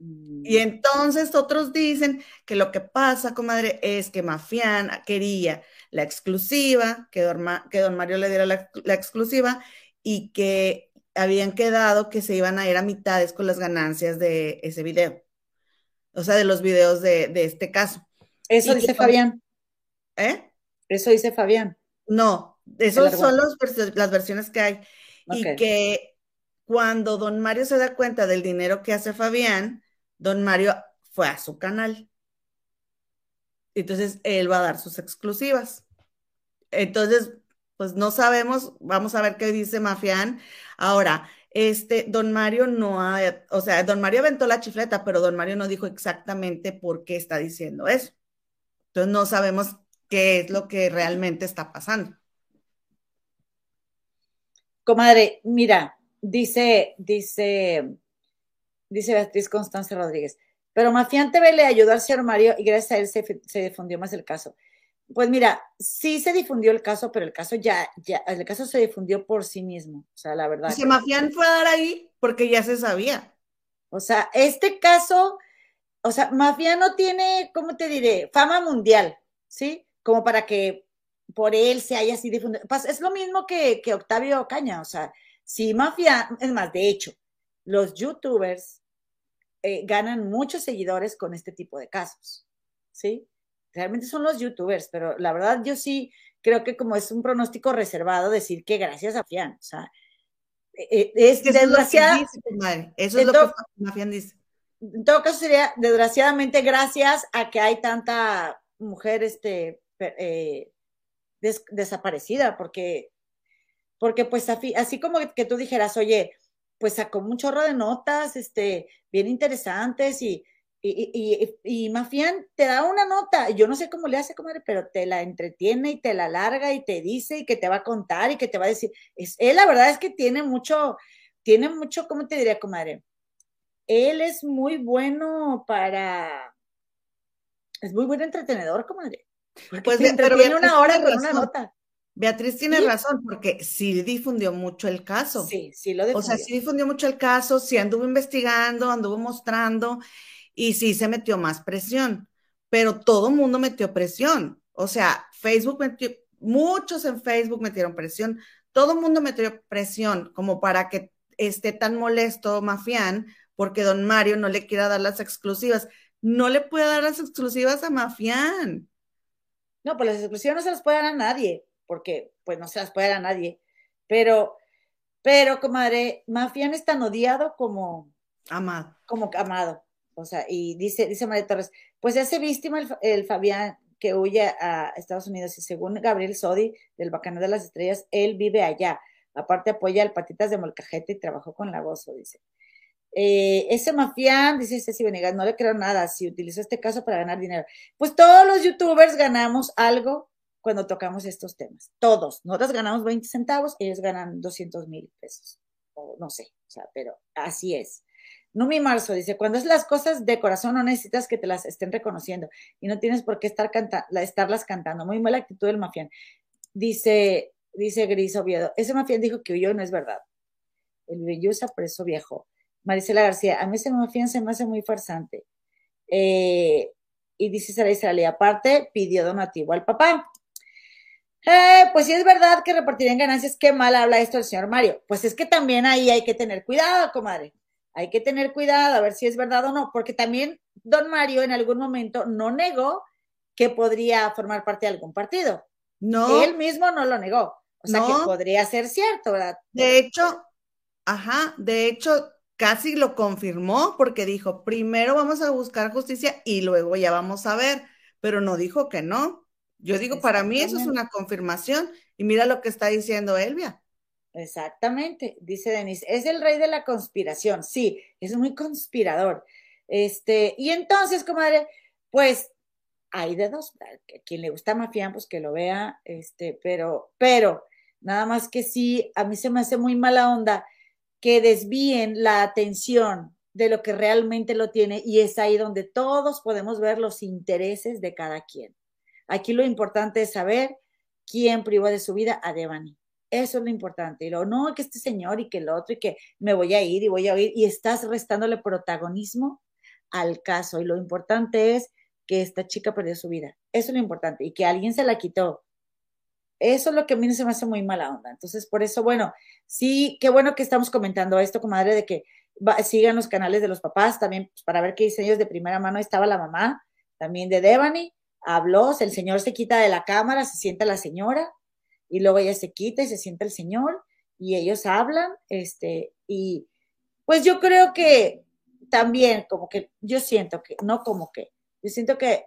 Y mm. entonces otros dicen que lo que pasa, comadre, es que Mafián quería la exclusiva, que, que don Mario le diera la, exclusiva y que habían quedado que se iban a ir a mitades con las ganancias de ese video. O sea, de los videos de, este caso. Eso dice Fabián. ¿Eh? Eso dice Fabián. No, esas son las versiones que hay. Y que cuando don Mario se da cuenta del dinero que hace Fabián, don Mario fue a su canal. Entonces, él va a dar sus exclusivas. Entonces, pues no sabemos, vamos a ver qué dice Mafián. Ahora, este, don Mario no ha, o sea, don Mario aventó la chifleta, pero don Mario no dijo exactamente por qué está diciendo eso. Entonces, no sabemos qué es lo que realmente está pasando. Comadre, mira, dice, dice, dice Beatriz Constanza Rodríguez, pero Mafián TV le ayudó al señor Mario y gracias a él se, difundió más el caso. Pues mira, sí se difundió el caso, pero el caso ya, ya, el caso se difundió por sí mismo. O sea, la verdad. Si Mafián fue a dar ahí porque ya se sabía. O sea, este caso, o sea, Mafián no tiene, ¿cómo te diré? Fama mundial, ¿sí? Como para que por él se haya así difundido. Pues es lo mismo que, que Octavio Caña, o sea, si Mafián, es más, de hecho, los youtubers eh, ganan muchos seguidores con este tipo de casos, ¿sí? Realmente son los youtubers, pero la verdad yo sí creo que como es un pronóstico reservado decir que gracias a Fian, o sea, eh, eh, es desgraciado. Eso es lo que Mafian dice. En todo caso sería, desgraciadamente, gracias a que hay tanta mujer este, desaparecida, porque, porque pues así como que tú dijeras, oye, pues sacó un chorro de notas, este, bien interesantes y, y, y, y, Mafián te da una nota, yo no sé cómo le hace, comadre, pero te la entretiene y te la larga y te dice y que te va a contar y que te va a decir, es, él la verdad es que tiene mucho, tiene mucho, ¿cómo te diría, comadre? Él es muy bueno para, es muy buen entretenedor, comadre. Pues te entretiene una hora con una nota. Beatriz tiene razón, porque sí difundió mucho el caso. Sí, sí lo difundió. O sea, sí difundió mucho el caso, sí anduvo investigando, anduvo mostrando y sí se metió más presión, pero todo mundo metió presión. O sea, Facebook metió, muchos en Facebook metieron presión, todo el mundo metió presión como para que esté tan molesto Mafián porque don Mario no le quiera dar las exclusivas. No le puede dar las exclusivas a Mafián. No, pues las exclusivas no se las puede dar a nadie porque pues no se las puede dar a nadie. Pero, pero, comadre, Mafián es tan odiado como amado. Como amado. O sea, y dice, dice María Torres, pues se hace víctima el, Fabián que huye a Estados Unidos y según Gabriel Sodi del Bacano de las Estrellas, él vive allá. Aparte apoya al Patitas de Molcajete y trabajó con la Gozo, dice. Eh, ese mafián, dice Ceci Venegas, no le creo nada, si utilizó este caso para ganar dinero. Pues todos los youtubers ganamos algo cuando tocamos estos temas. Todos. Nosotros ganamos 20 centavos, ellos ganan 200 mil pesos. O no sé, o sea, pero así es. Numi Marzo dice, cuando es las cosas de corazón no necesitas que te las estén reconociendo y no tienes por qué estar canta estarlas cantando. Muy mala actitud del mafián. Dice, dice Gris Oviedo, ese mafián dijo que huyó y no es verdad. El Bellusa preso viejo. Marisela García, a mí ese mafián se me hace muy farsante. Eh, y dice Sara Israel, aparte pidió donativo al papá. Eh, pues sí es verdad que repartirían ganancias, qué mal habla esto el señor Mario. Pues es que también ahí hay que tener cuidado, comadre. Hay que tener cuidado a ver si es verdad o no, porque también don Mario en algún momento no negó que podría formar parte de algún partido. No. Él mismo no lo negó. O sea que podría ser cierto, ¿verdad? De hecho, ajá, de hecho, casi lo confirmó porque dijo, primero vamos a buscar justicia y luego ya vamos a ver, pero no dijo que no. Yo digo, para mí eso es una confirmación y mira lo que está diciendo Elvia. Exactamente, dice Denise, es el rey de la conspiración, sí, es muy conspirador. Este, y entonces, comadre, pues hay de dos, a quien le gusta Mafián, pues que lo vea, este, pero, pero, nada más que sí, a mí se me hace muy mala onda que desvíen la atención de lo que realmente lo tiene y es ahí donde todos podemos ver los intereses de cada quien. Aquí lo importante es saber quién privó de su vida a Devani. Eso es lo importante. Y lo no, que este señor y que el otro y que me voy a ir y voy a oír y estás restándole protagonismo al caso. Y lo importante es que esta chica perdió su vida. Eso es lo importante. Y que alguien se la quitó. Eso es lo que a mí se me hace muy mala onda. Entonces, por eso, bueno, sí, qué bueno que estamos comentando esto, comadre, de que sigan los canales de los papás también pues, para ver qué dicen ellos de primera mano. estaba la mamá también de Devani. Habló, el señor se quita de la cámara, se sienta la señora y luego ella se quita y se sienta el señor y ellos hablan, este, y pues yo creo que también como que, yo siento que, no como que, yo siento que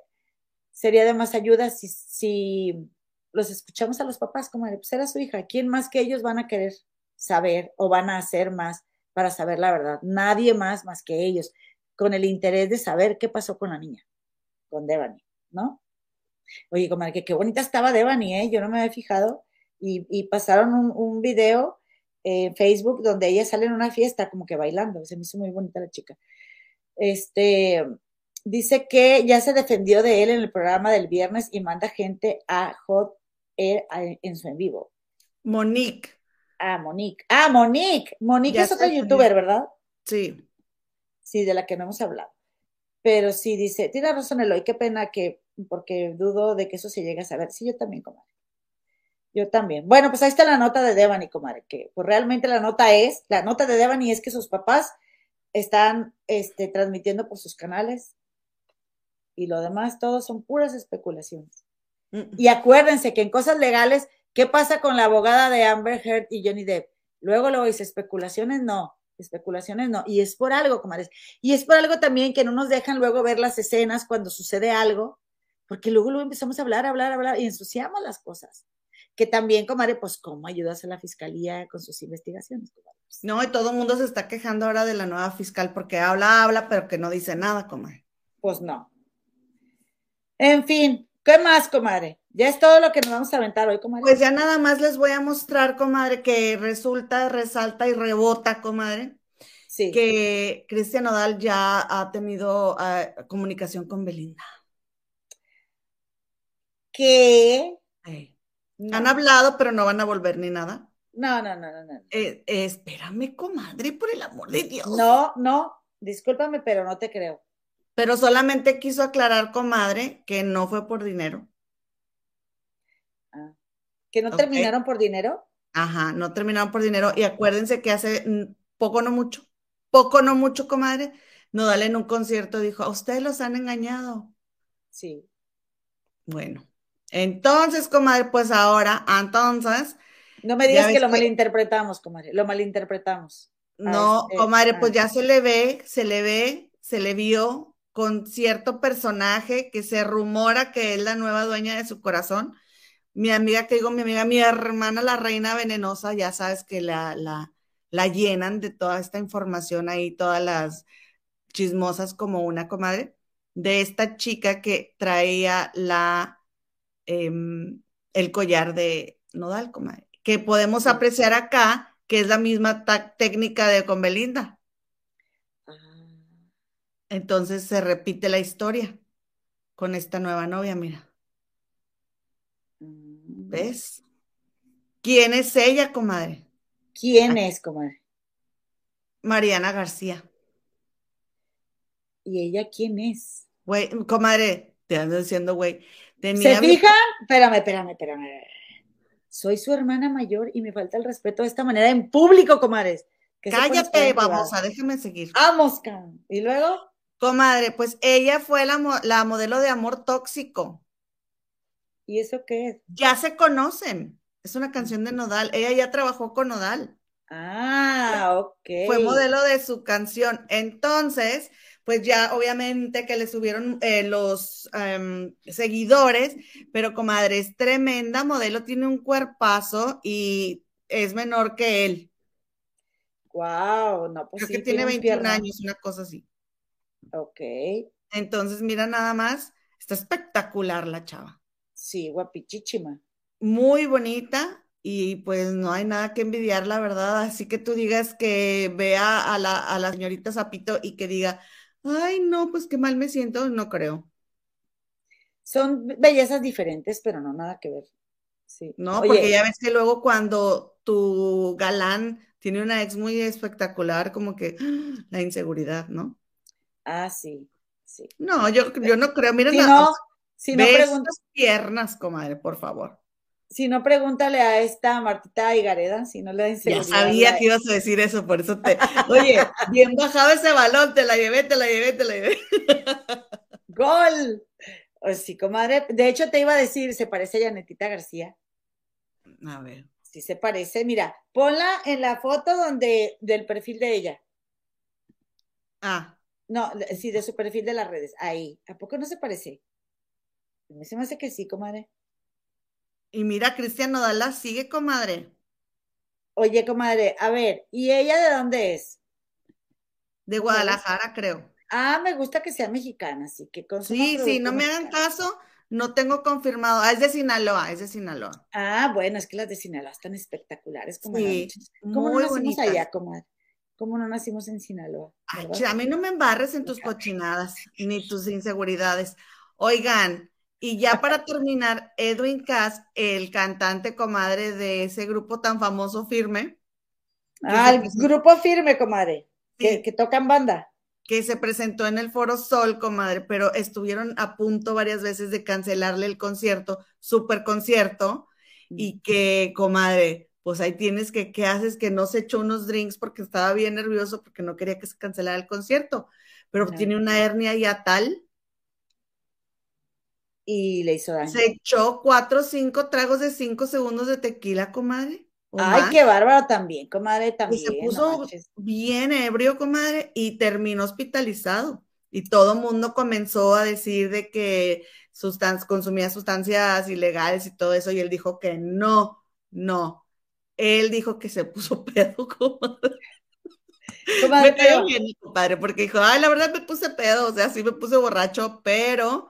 sería de más ayuda si, si los escuchamos a los papás como de, pues era su hija, ¿quién más que ellos van a querer saber o van a hacer más para saber la verdad? Nadie más más que ellos, con el interés de saber qué pasó con la niña, con Devani, ¿no? Oye, comadre, que qué bonita estaba Devani, ¿eh? Yo no me había fijado y, pasaron un, un video en Facebook donde ella sale en una fiesta como que bailando, se me hizo muy bonita la chica. Este, dice que ya se defendió de él en el programa del viernes y manda gente a Hot Air en su en vivo. Monique. Ah, Monique. Ah, Monique. Monique es otra youtuber, ¿verdad? Sí. Sí, de la que no hemos hablado. Pero sí, dice, tiene razón Eloy, qué pena que, porque dudo de que eso se llegue a saber. Sí, yo también, comadre. Yo también. Bueno, pues ahí está la nota de Devani, comadre, que pues realmente la nota es, la nota de Devani es que sus papás están este, transmitiendo por sus canales y lo demás, todo son puras especulaciones. Y acuérdense que en cosas legales, ¿qué pasa con la abogada de Amber Heard y Johnny Depp? Luego lo dice, especulaciones no, especulaciones no. Y es por algo, comadres. Y es por algo también que no nos dejan luego ver las escenas cuando sucede algo, porque luego luego empezamos a hablar, hablar, hablar y ensuciamos las cosas que también, comadre, pues cómo ayudas a la fiscalía con sus investigaciones. No, y todo el mundo se está quejando ahora de la nueva fiscal porque habla, habla, pero que no dice nada, comadre. Pues no. En fin, ¿qué más, comadre? Ya es todo lo que nos vamos a aventar hoy, comadre. Pues ya nada más les voy a mostrar, comadre, que resulta, resalta y rebota, comadre. Sí. Que Cristian Odal ya ha tenido ah, comunicación con Belinda. ¿Qué? Han hablado, pero no van a volver ni nada. No, no, no, no. no. Eh, espérame, comadre, por el amor de Dios. No, no, discúlpame, pero no te creo. Pero solamente quiso aclarar, comadre, que no fue por dinero. Ah. ¿Que no terminaron por dinero? Ajá, no terminaron por dinero. Y acuérdense que hace mm, poco, no mucho, poco, no mucho, comadre, Nodal en un concierto dijo, a ustedes los han engañado. Sí. Bueno, entonces, comadre, pues ahora, entonces. No me digas que lo malinterpretamos, comadre, lo malinterpretamos. No, este, comadre, pues ya se le ve, se le ve, se le vio con cierto personaje que se rumora que es la nueva dueña de su corazón. Mi amiga, que digo, mi amiga, mi hermana, la reina venenosa, ya sabes que la, la, la llenan de toda esta información ahí, todas las chismosas como una comadre, de esta chica que traía la Em, el collar de nodal, que podemos apreciar acá, que es la misma técnica de con Belinda. Ah. Entonces se repite la historia con esta nueva novia, mira. Mm. ¿Ves? ¿Quién es ella, comadre? ¿Quién es, comadre? Mariana García. ¿Y ella quién es? Güey, comadre, te ando diciendo, güey. ¿Se fijan? Espérame, espérame, espérame. soy su hermana mayor y me falta el respeto de esta manera en público, comadres. Cállate, vamos a déjeme seguir. Vamos, can. Y luego. Comadre, pues ella fue la, la modelo de amor tóxico. ¿Y eso qué es? Ya se conocen. Es una canción de Nodal. Ella ya trabajó con Nodal. Ah, ok. Fue modelo de su canción. Entonces, pues ya obviamente que le subieron eh, los em, seguidores, pero comadre, es tremenda modelo, tiene un cuerpazo y es menor que él. Wow, no, pues Creo que tiene 21 años, una cosa así. Ok. Entonces, mira nada más, está espectacular la chava. Sí, guapichichima. Muy bonita y pues no hay nada que envidiar, la verdad. Así que tú digas que vea a la, a la señorita Zapito y que diga, ay, no, pues qué mal me siento, no creo. Son bellezas diferentes, pero no nada que ver. Sí. No, porque ya ves que luego cuando tu galán tiene una ex muy espectacular, como que la inseguridad, ¿no? Ah, sí, sí. No, yo, yo no creo. Mira, si no, si no preguntas piernas, comadre, por favor. Si no, pregúntale a esta Martita Higareda, si no le da. Ya sabía que ibas a decir eso, por eso te. Oye, bien bajado ese balón, te la llevé, te la llevé, te la llevé. ¡Gol! Pues sí, comadre. De hecho, te iba a decir, se parece a Janetita García. A ver. Sí se parece. Mira, ponla en la foto donde, del perfil de ella. Ah. No, sí, de su perfil de las redes. Ahí. ¿A poco no se parece? Me se me hace que sí, comadre. Y mira, Cristian Nodal sigue, comadre. Oye, comadre, a ver, ¿y ella de dónde es? De Guadalajara, creo. Ah, me gusta que sea mexicana, así que con Sí, sí, no me hagan caso, no tengo confirmado. Ah, es de Sinaloa, es de Sinaloa. Ah, bueno, es que las de Sinaloa están espectaculares, comadre. Sí, ¿Cómo no nacimos allá, comadre? ¿Cómo no nacimos en Sinaloa? a mí no me embarres en tus cochinadas, ni tus inseguridades. Oigan, y ya para terminar, Edwin Cass, el cantante comadre de ese grupo tan famoso firme. Ah, el grupo firme, comadre, que, que tocan banda. Que se presentó en el Foro Sol, comadre, pero estuvieron a punto varias veces de cancelarle el concierto, super concierto, y que, comadre, pues ahí tienes que, ¿qué haces? Que no se echó unos drinks porque estaba bien nervioso porque no quería que se cancelara el concierto, pero tiene una hernia ya tal y le hizo daño. Se echó cuatro o cinco tragos de cinco segundos de tequila, comadre. Ay, qué bárbaro también, comadre, también. se puso bien ebrio, comadre, y terminó hospitalizado. Y todo mundo comenzó a decir de que consumía sustancias ilegales y todo eso, y él dijo que no, no. Él dijo que se puso pedo, comadre. Comadre, me bien, compadre, porque dijo, ay, la verdad me puse pedo, o sea, sí me puse borracho, pero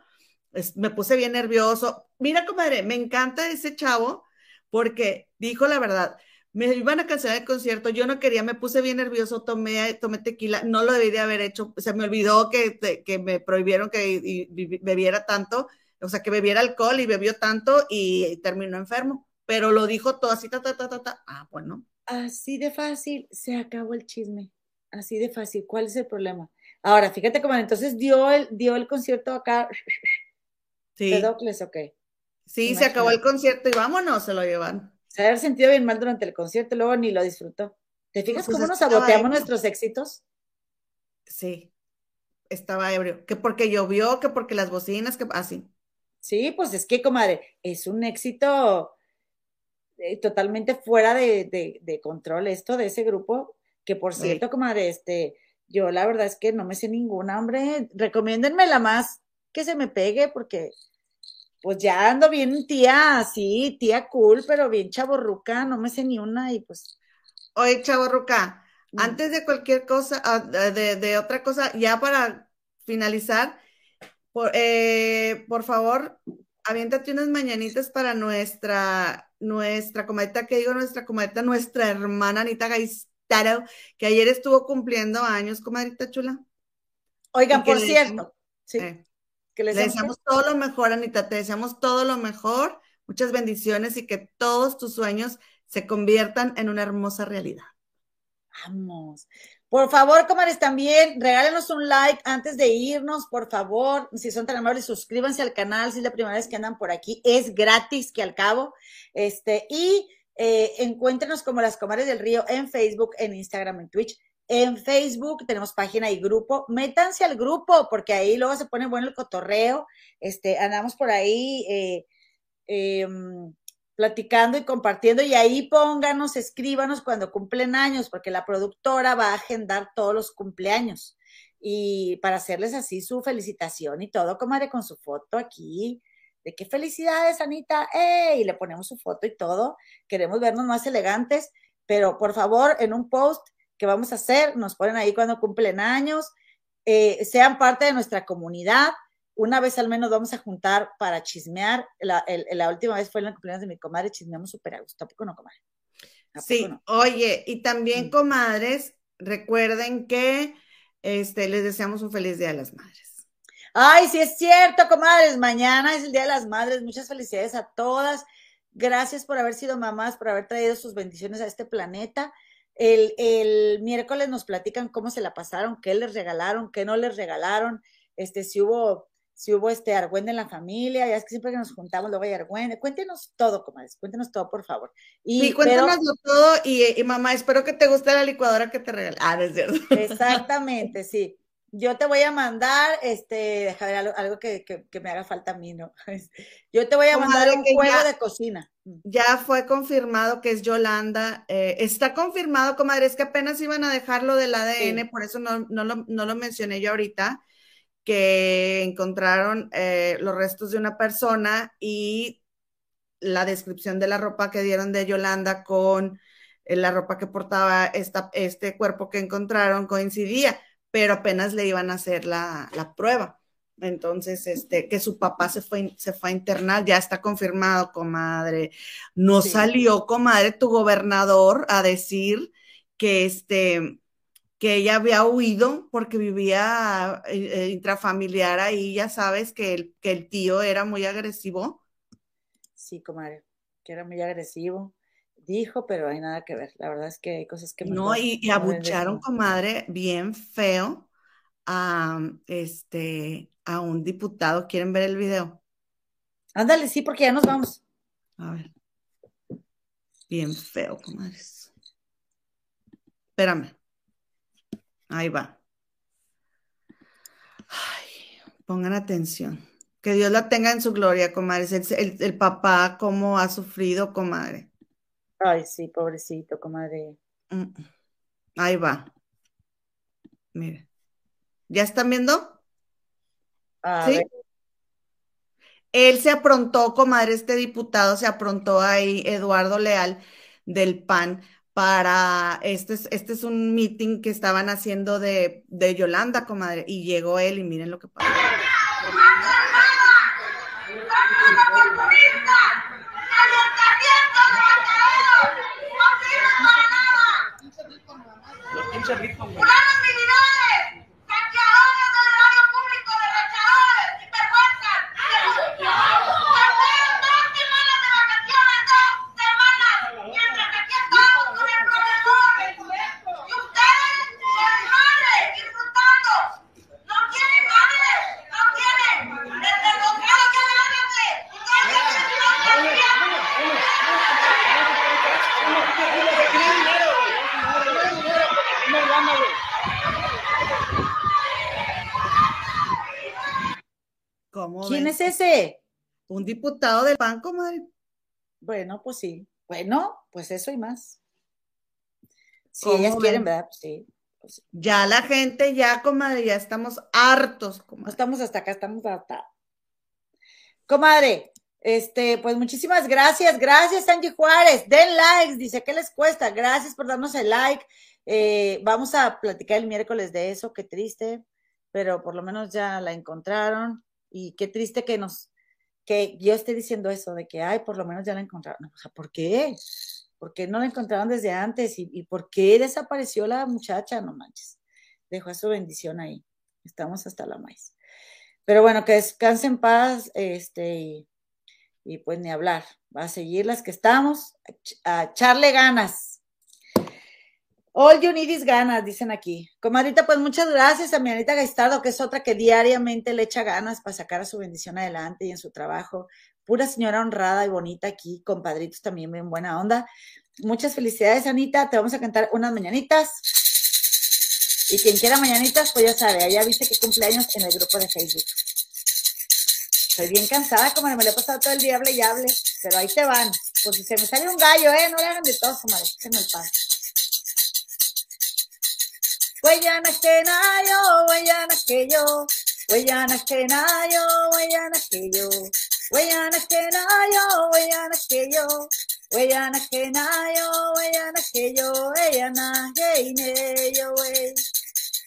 me puse bien nervioso. Mira, comadre, me encanta ese chavo porque dijo la verdad. Me iban a cancelar el concierto, yo no quería, me puse bien nervioso, tomé, tomé tequila, no lo debí de haber hecho, se me olvidó que, que me prohibieron que bebiera tanto, o sea, que bebiera alcohol y bebió tanto y terminó enfermo, pero lo dijo todo así, ta, ta, ta, ta, ta. Ah, bueno. Así de fácil, se acabó el chisme, así de fácil, ¿cuál es el problema? Ahora, fíjate cómo entonces dio el, dio el concierto acá Sí. ok. Sí, se acabó el concierto y vámonos, se lo llevan. Se haber sentido bien mal durante el concierto luego ni lo disfrutó. ¿Te fijas pues cómo nos saboteamos nuestros éxitos? Sí, estaba ebrio. Que porque llovió, que porque las bocinas, que así. sí, pues es que, comadre, es un éxito eh, totalmente fuera de, control esto de ese grupo. Que por cierto, comadre, este, yo la verdad es que no me sé ninguna, hombre. Recomiéndenme la más que se me pegue porque pues ya ando bien tía, sí, tía cool, pero bien chaborruca, no me sé ni una y pues. Oye, chaborruca, mm. antes de cualquier cosa, ah, de, otra cosa, ya para finalizar, por, eh, por favor, aviéntate unas mañanitas para nuestra, nuestra comadita, que digo nuestra comadita, nuestra hermana Anita Gaistaro, que ayer estuvo cumpliendo años, comadita chula. Oigan, por cierto, sí. Eh, que les deseamos todo lo mejor, Anita, te deseamos todo lo mejor, muchas bendiciones y que todos tus sueños se conviertan en una hermosa realidad. Vamos. Por favor, comadres, también regálenos un like antes de irnos, por favor. Si son tan amables, suscríbanse al canal si es la primera vez que andan por aquí. Es gratis que al cabo. Este, y eh, encuéntrenos como las comadres del río en Facebook, en Instagram, en Twitch. En Facebook tenemos página y grupo. Métanse al grupo porque ahí luego se pone bueno el cotorreo. Este, andamos por ahí. Eh, em, platicando y compartiendo y ahí pónganos, escríbanos cuando cumplen años, porque la productora va a agendar todos los cumpleaños y para hacerles así su felicitación y todo, comadre, con su foto aquí, de qué felicidades, Anita, ¡eh! y le ponemos su foto y todo, queremos vernos más elegantes, pero por favor, en un post que vamos a hacer, nos ponen ahí cuando cumplen años, eh, sean parte de nuestra comunidad, una vez al menos vamos a juntar para chismear. La, última vez fue en el cumpleaños de mi comadre, chismeamos súper a gusto. ¿A no, comadre? Sí, oye, y también, mm. comadres, recuerden que este, les deseamos un feliz Día de las Madres. Ay, sí es cierto, comadres. Mañana es el Día de las Madres. Muchas felicidades a todas. Gracias por haber sido mamás, por haber traído sus bendiciones a este planeta. El, el miércoles nos platican cómo se la pasaron, qué les regalaron, qué no les regalaron, este, si hubo si hubo este argüende en la familia, ya es que siempre que nos juntamos luego hay argüende. Cuéntenos todo, comadres, cuéntenos todo, por favor. Y, sí, cuéntanoslo todo y, mamá, espero que te guste la licuadora que te regalé. Ah, es cierto. Exactamente, sí. Yo te voy a mandar, este, deja ver algo, que, me haga falta a mí, ¿no? Yo te voy a mandar un juego de cocina. Ya fue confirmado que es Yolanda. Eh, está confirmado, comadre, es que apenas iban a dejarlo del ADN, por eso no, no, lo, no lo mencioné yo ahorita que encontraron eh, los restos de una persona y la descripción de la ropa que dieron de Yolanda con eh, la ropa que portaba esta, este cuerpo que encontraron coincidía, pero apenas le iban a hacer la, prueba. Entonces, este, que su papá se fue, se fue a internar, ya está confirmado, comadre. No salió, comadre, tu gobernador a decir que este, que ella había huido porque vivía eh, eh, intrafamiliar ahí, ya sabes que el, que el tío era muy agresivo. Sí, comadre, que era muy agresivo. Dijo, pero hay nada que ver. La verdad es que hay cosas que... No, y, abucharon, comadre, bien feo a, este, a un diputado. ¿Quieren ver el video? Ándale, sí, porque ya nos vamos. A ver. Bien feo, comadres. Espérame. Ahí va. Ay, pongan atención. Que Dios la tenga en su gloria, comadre. El, papá, cómo ha sufrido, comadre. Ay, sí, pobrecito, comadre. Mm, ahí va. Mire. ¿Ya están viendo? sí. Él se aprontó, comadre, este diputado se aprontó ahí, Eduardo Leal, del PAN, para, este es, este es un meeting que estaban haciendo de, de Yolanda, comadre, y llegó él y miren lo que pasó. ¿Quién es ese? Un diputado del PAN, comadre. Bueno, pues sí. Bueno, pues eso y más. Si ellas quieren, ¿verdad? Pues, pues sí, Ya la gente, ya, comadre, ya estamos hartos, No estamos hasta acá, estamos hasta. Comadre, este, pues muchísimas gracias, gracias Angie Juárez, den likes, dice, ¿qué les cuesta? Gracias por darnos el like. Eh, vamos a platicar el miércoles de eso, qué triste, pero por lo menos ya la encontraron. Y qué triste que nos, que yo esté diciendo eso, de que, ay, por lo menos ya la encontraron. O sea, ¿por qué? ¿Por qué no la encontraron desde antes? ¿Y, por qué desapareció la muchacha? No manches. Dejó su bendición ahí. Estamos hasta la maíz. Pero bueno, que descanse en paz, este, y, y pues ni hablar. Va a seguir las que estamos, a echarle ganas. All you need is ganas, dicen aquí. Comadrita, pues muchas gracias a mi Anita Gaistardo, que es otra que diariamente le echa ganas para sacar a su bendición adelante y en su trabajo. Pura señora honrada y bonita aquí, compadritos también bien buena onda. Muchas felicidades, Anita. Te vamos a cantar unas mañanitas. Y quien quiera mañanitas, pues ya sabe, allá viste que cumpleaños en el grupo de Facebook. Estoy bien cansada, como me lo he pasado todo el día, hable y hable, pero ahí te van. Pues si se me sale un gallo, ¿eh? No le hagan de todo, comadre, se me pasa.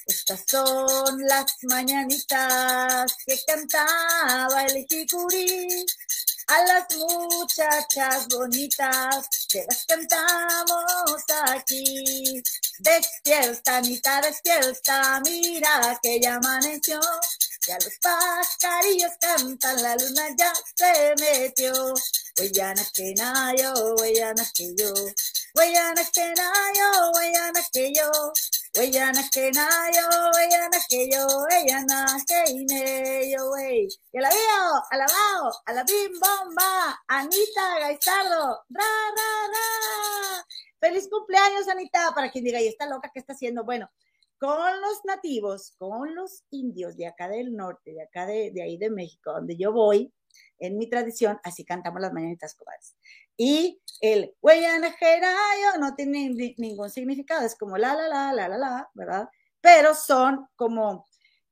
Estas son las mañanitas que cantaba el Jicurí a las muchachas bonitas que las cantamos aquí. Despierta, Anita, despierta, mira que ya amaneció. Ya los pajarillos cantan, la luna ya se metió. Huellana que nayo, huellana que yo. Huellana que nayo, huellana que yo. Huellana que nayo, huellana que yo, huellana que ine yo, wey. Y la veo, alabao, a la bim bomba, Anita Gaistardo, ra, ra, ra. Feliz cumpleaños, Anita, para quien diga, y está loca, ¿qué está haciendo? Bueno, con los nativos, con los indios de acá del norte, de acá de, de ahí de México, donde yo voy, en mi tradición, así cantamos las mañanitas cobardes. Y el Hueyanajerayo no tiene ni, ningún significado, es como la, la, la, la, la, la, ¿verdad? Pero son como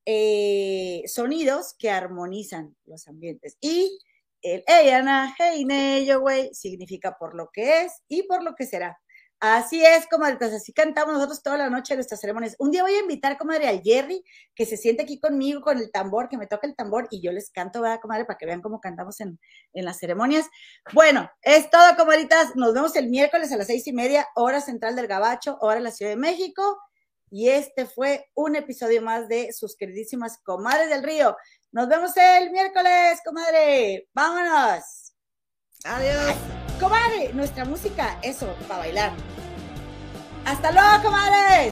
eh, sonidos que armonizan los ambientes. Y el Eyanajeine, güey, significa por lo que es y por lo que será. Así es, comadres, así cantamos nosotros toda la noche en nuestras ceremonias. Un día voy a invitar, comadre, al Jerry, que se siente aquí conmigo con el tambor, que me toque el tambor y yo les canto, ¿verdad, comadre? Para que vean cómo cantamos en, en las ceremonias. Bueno, es todo, comadritas. Nos vemos el miércoles a las seis y media, hora central del Gabacho, hora de la Ciudad de México. Y este fue un episodio más de sus queridísimas comadres del río. Nos vemos el miércoles, comadre. Vámonos. Adiós. Comadre, nuestra música, eso, para bailar. Hasta luego, comadres.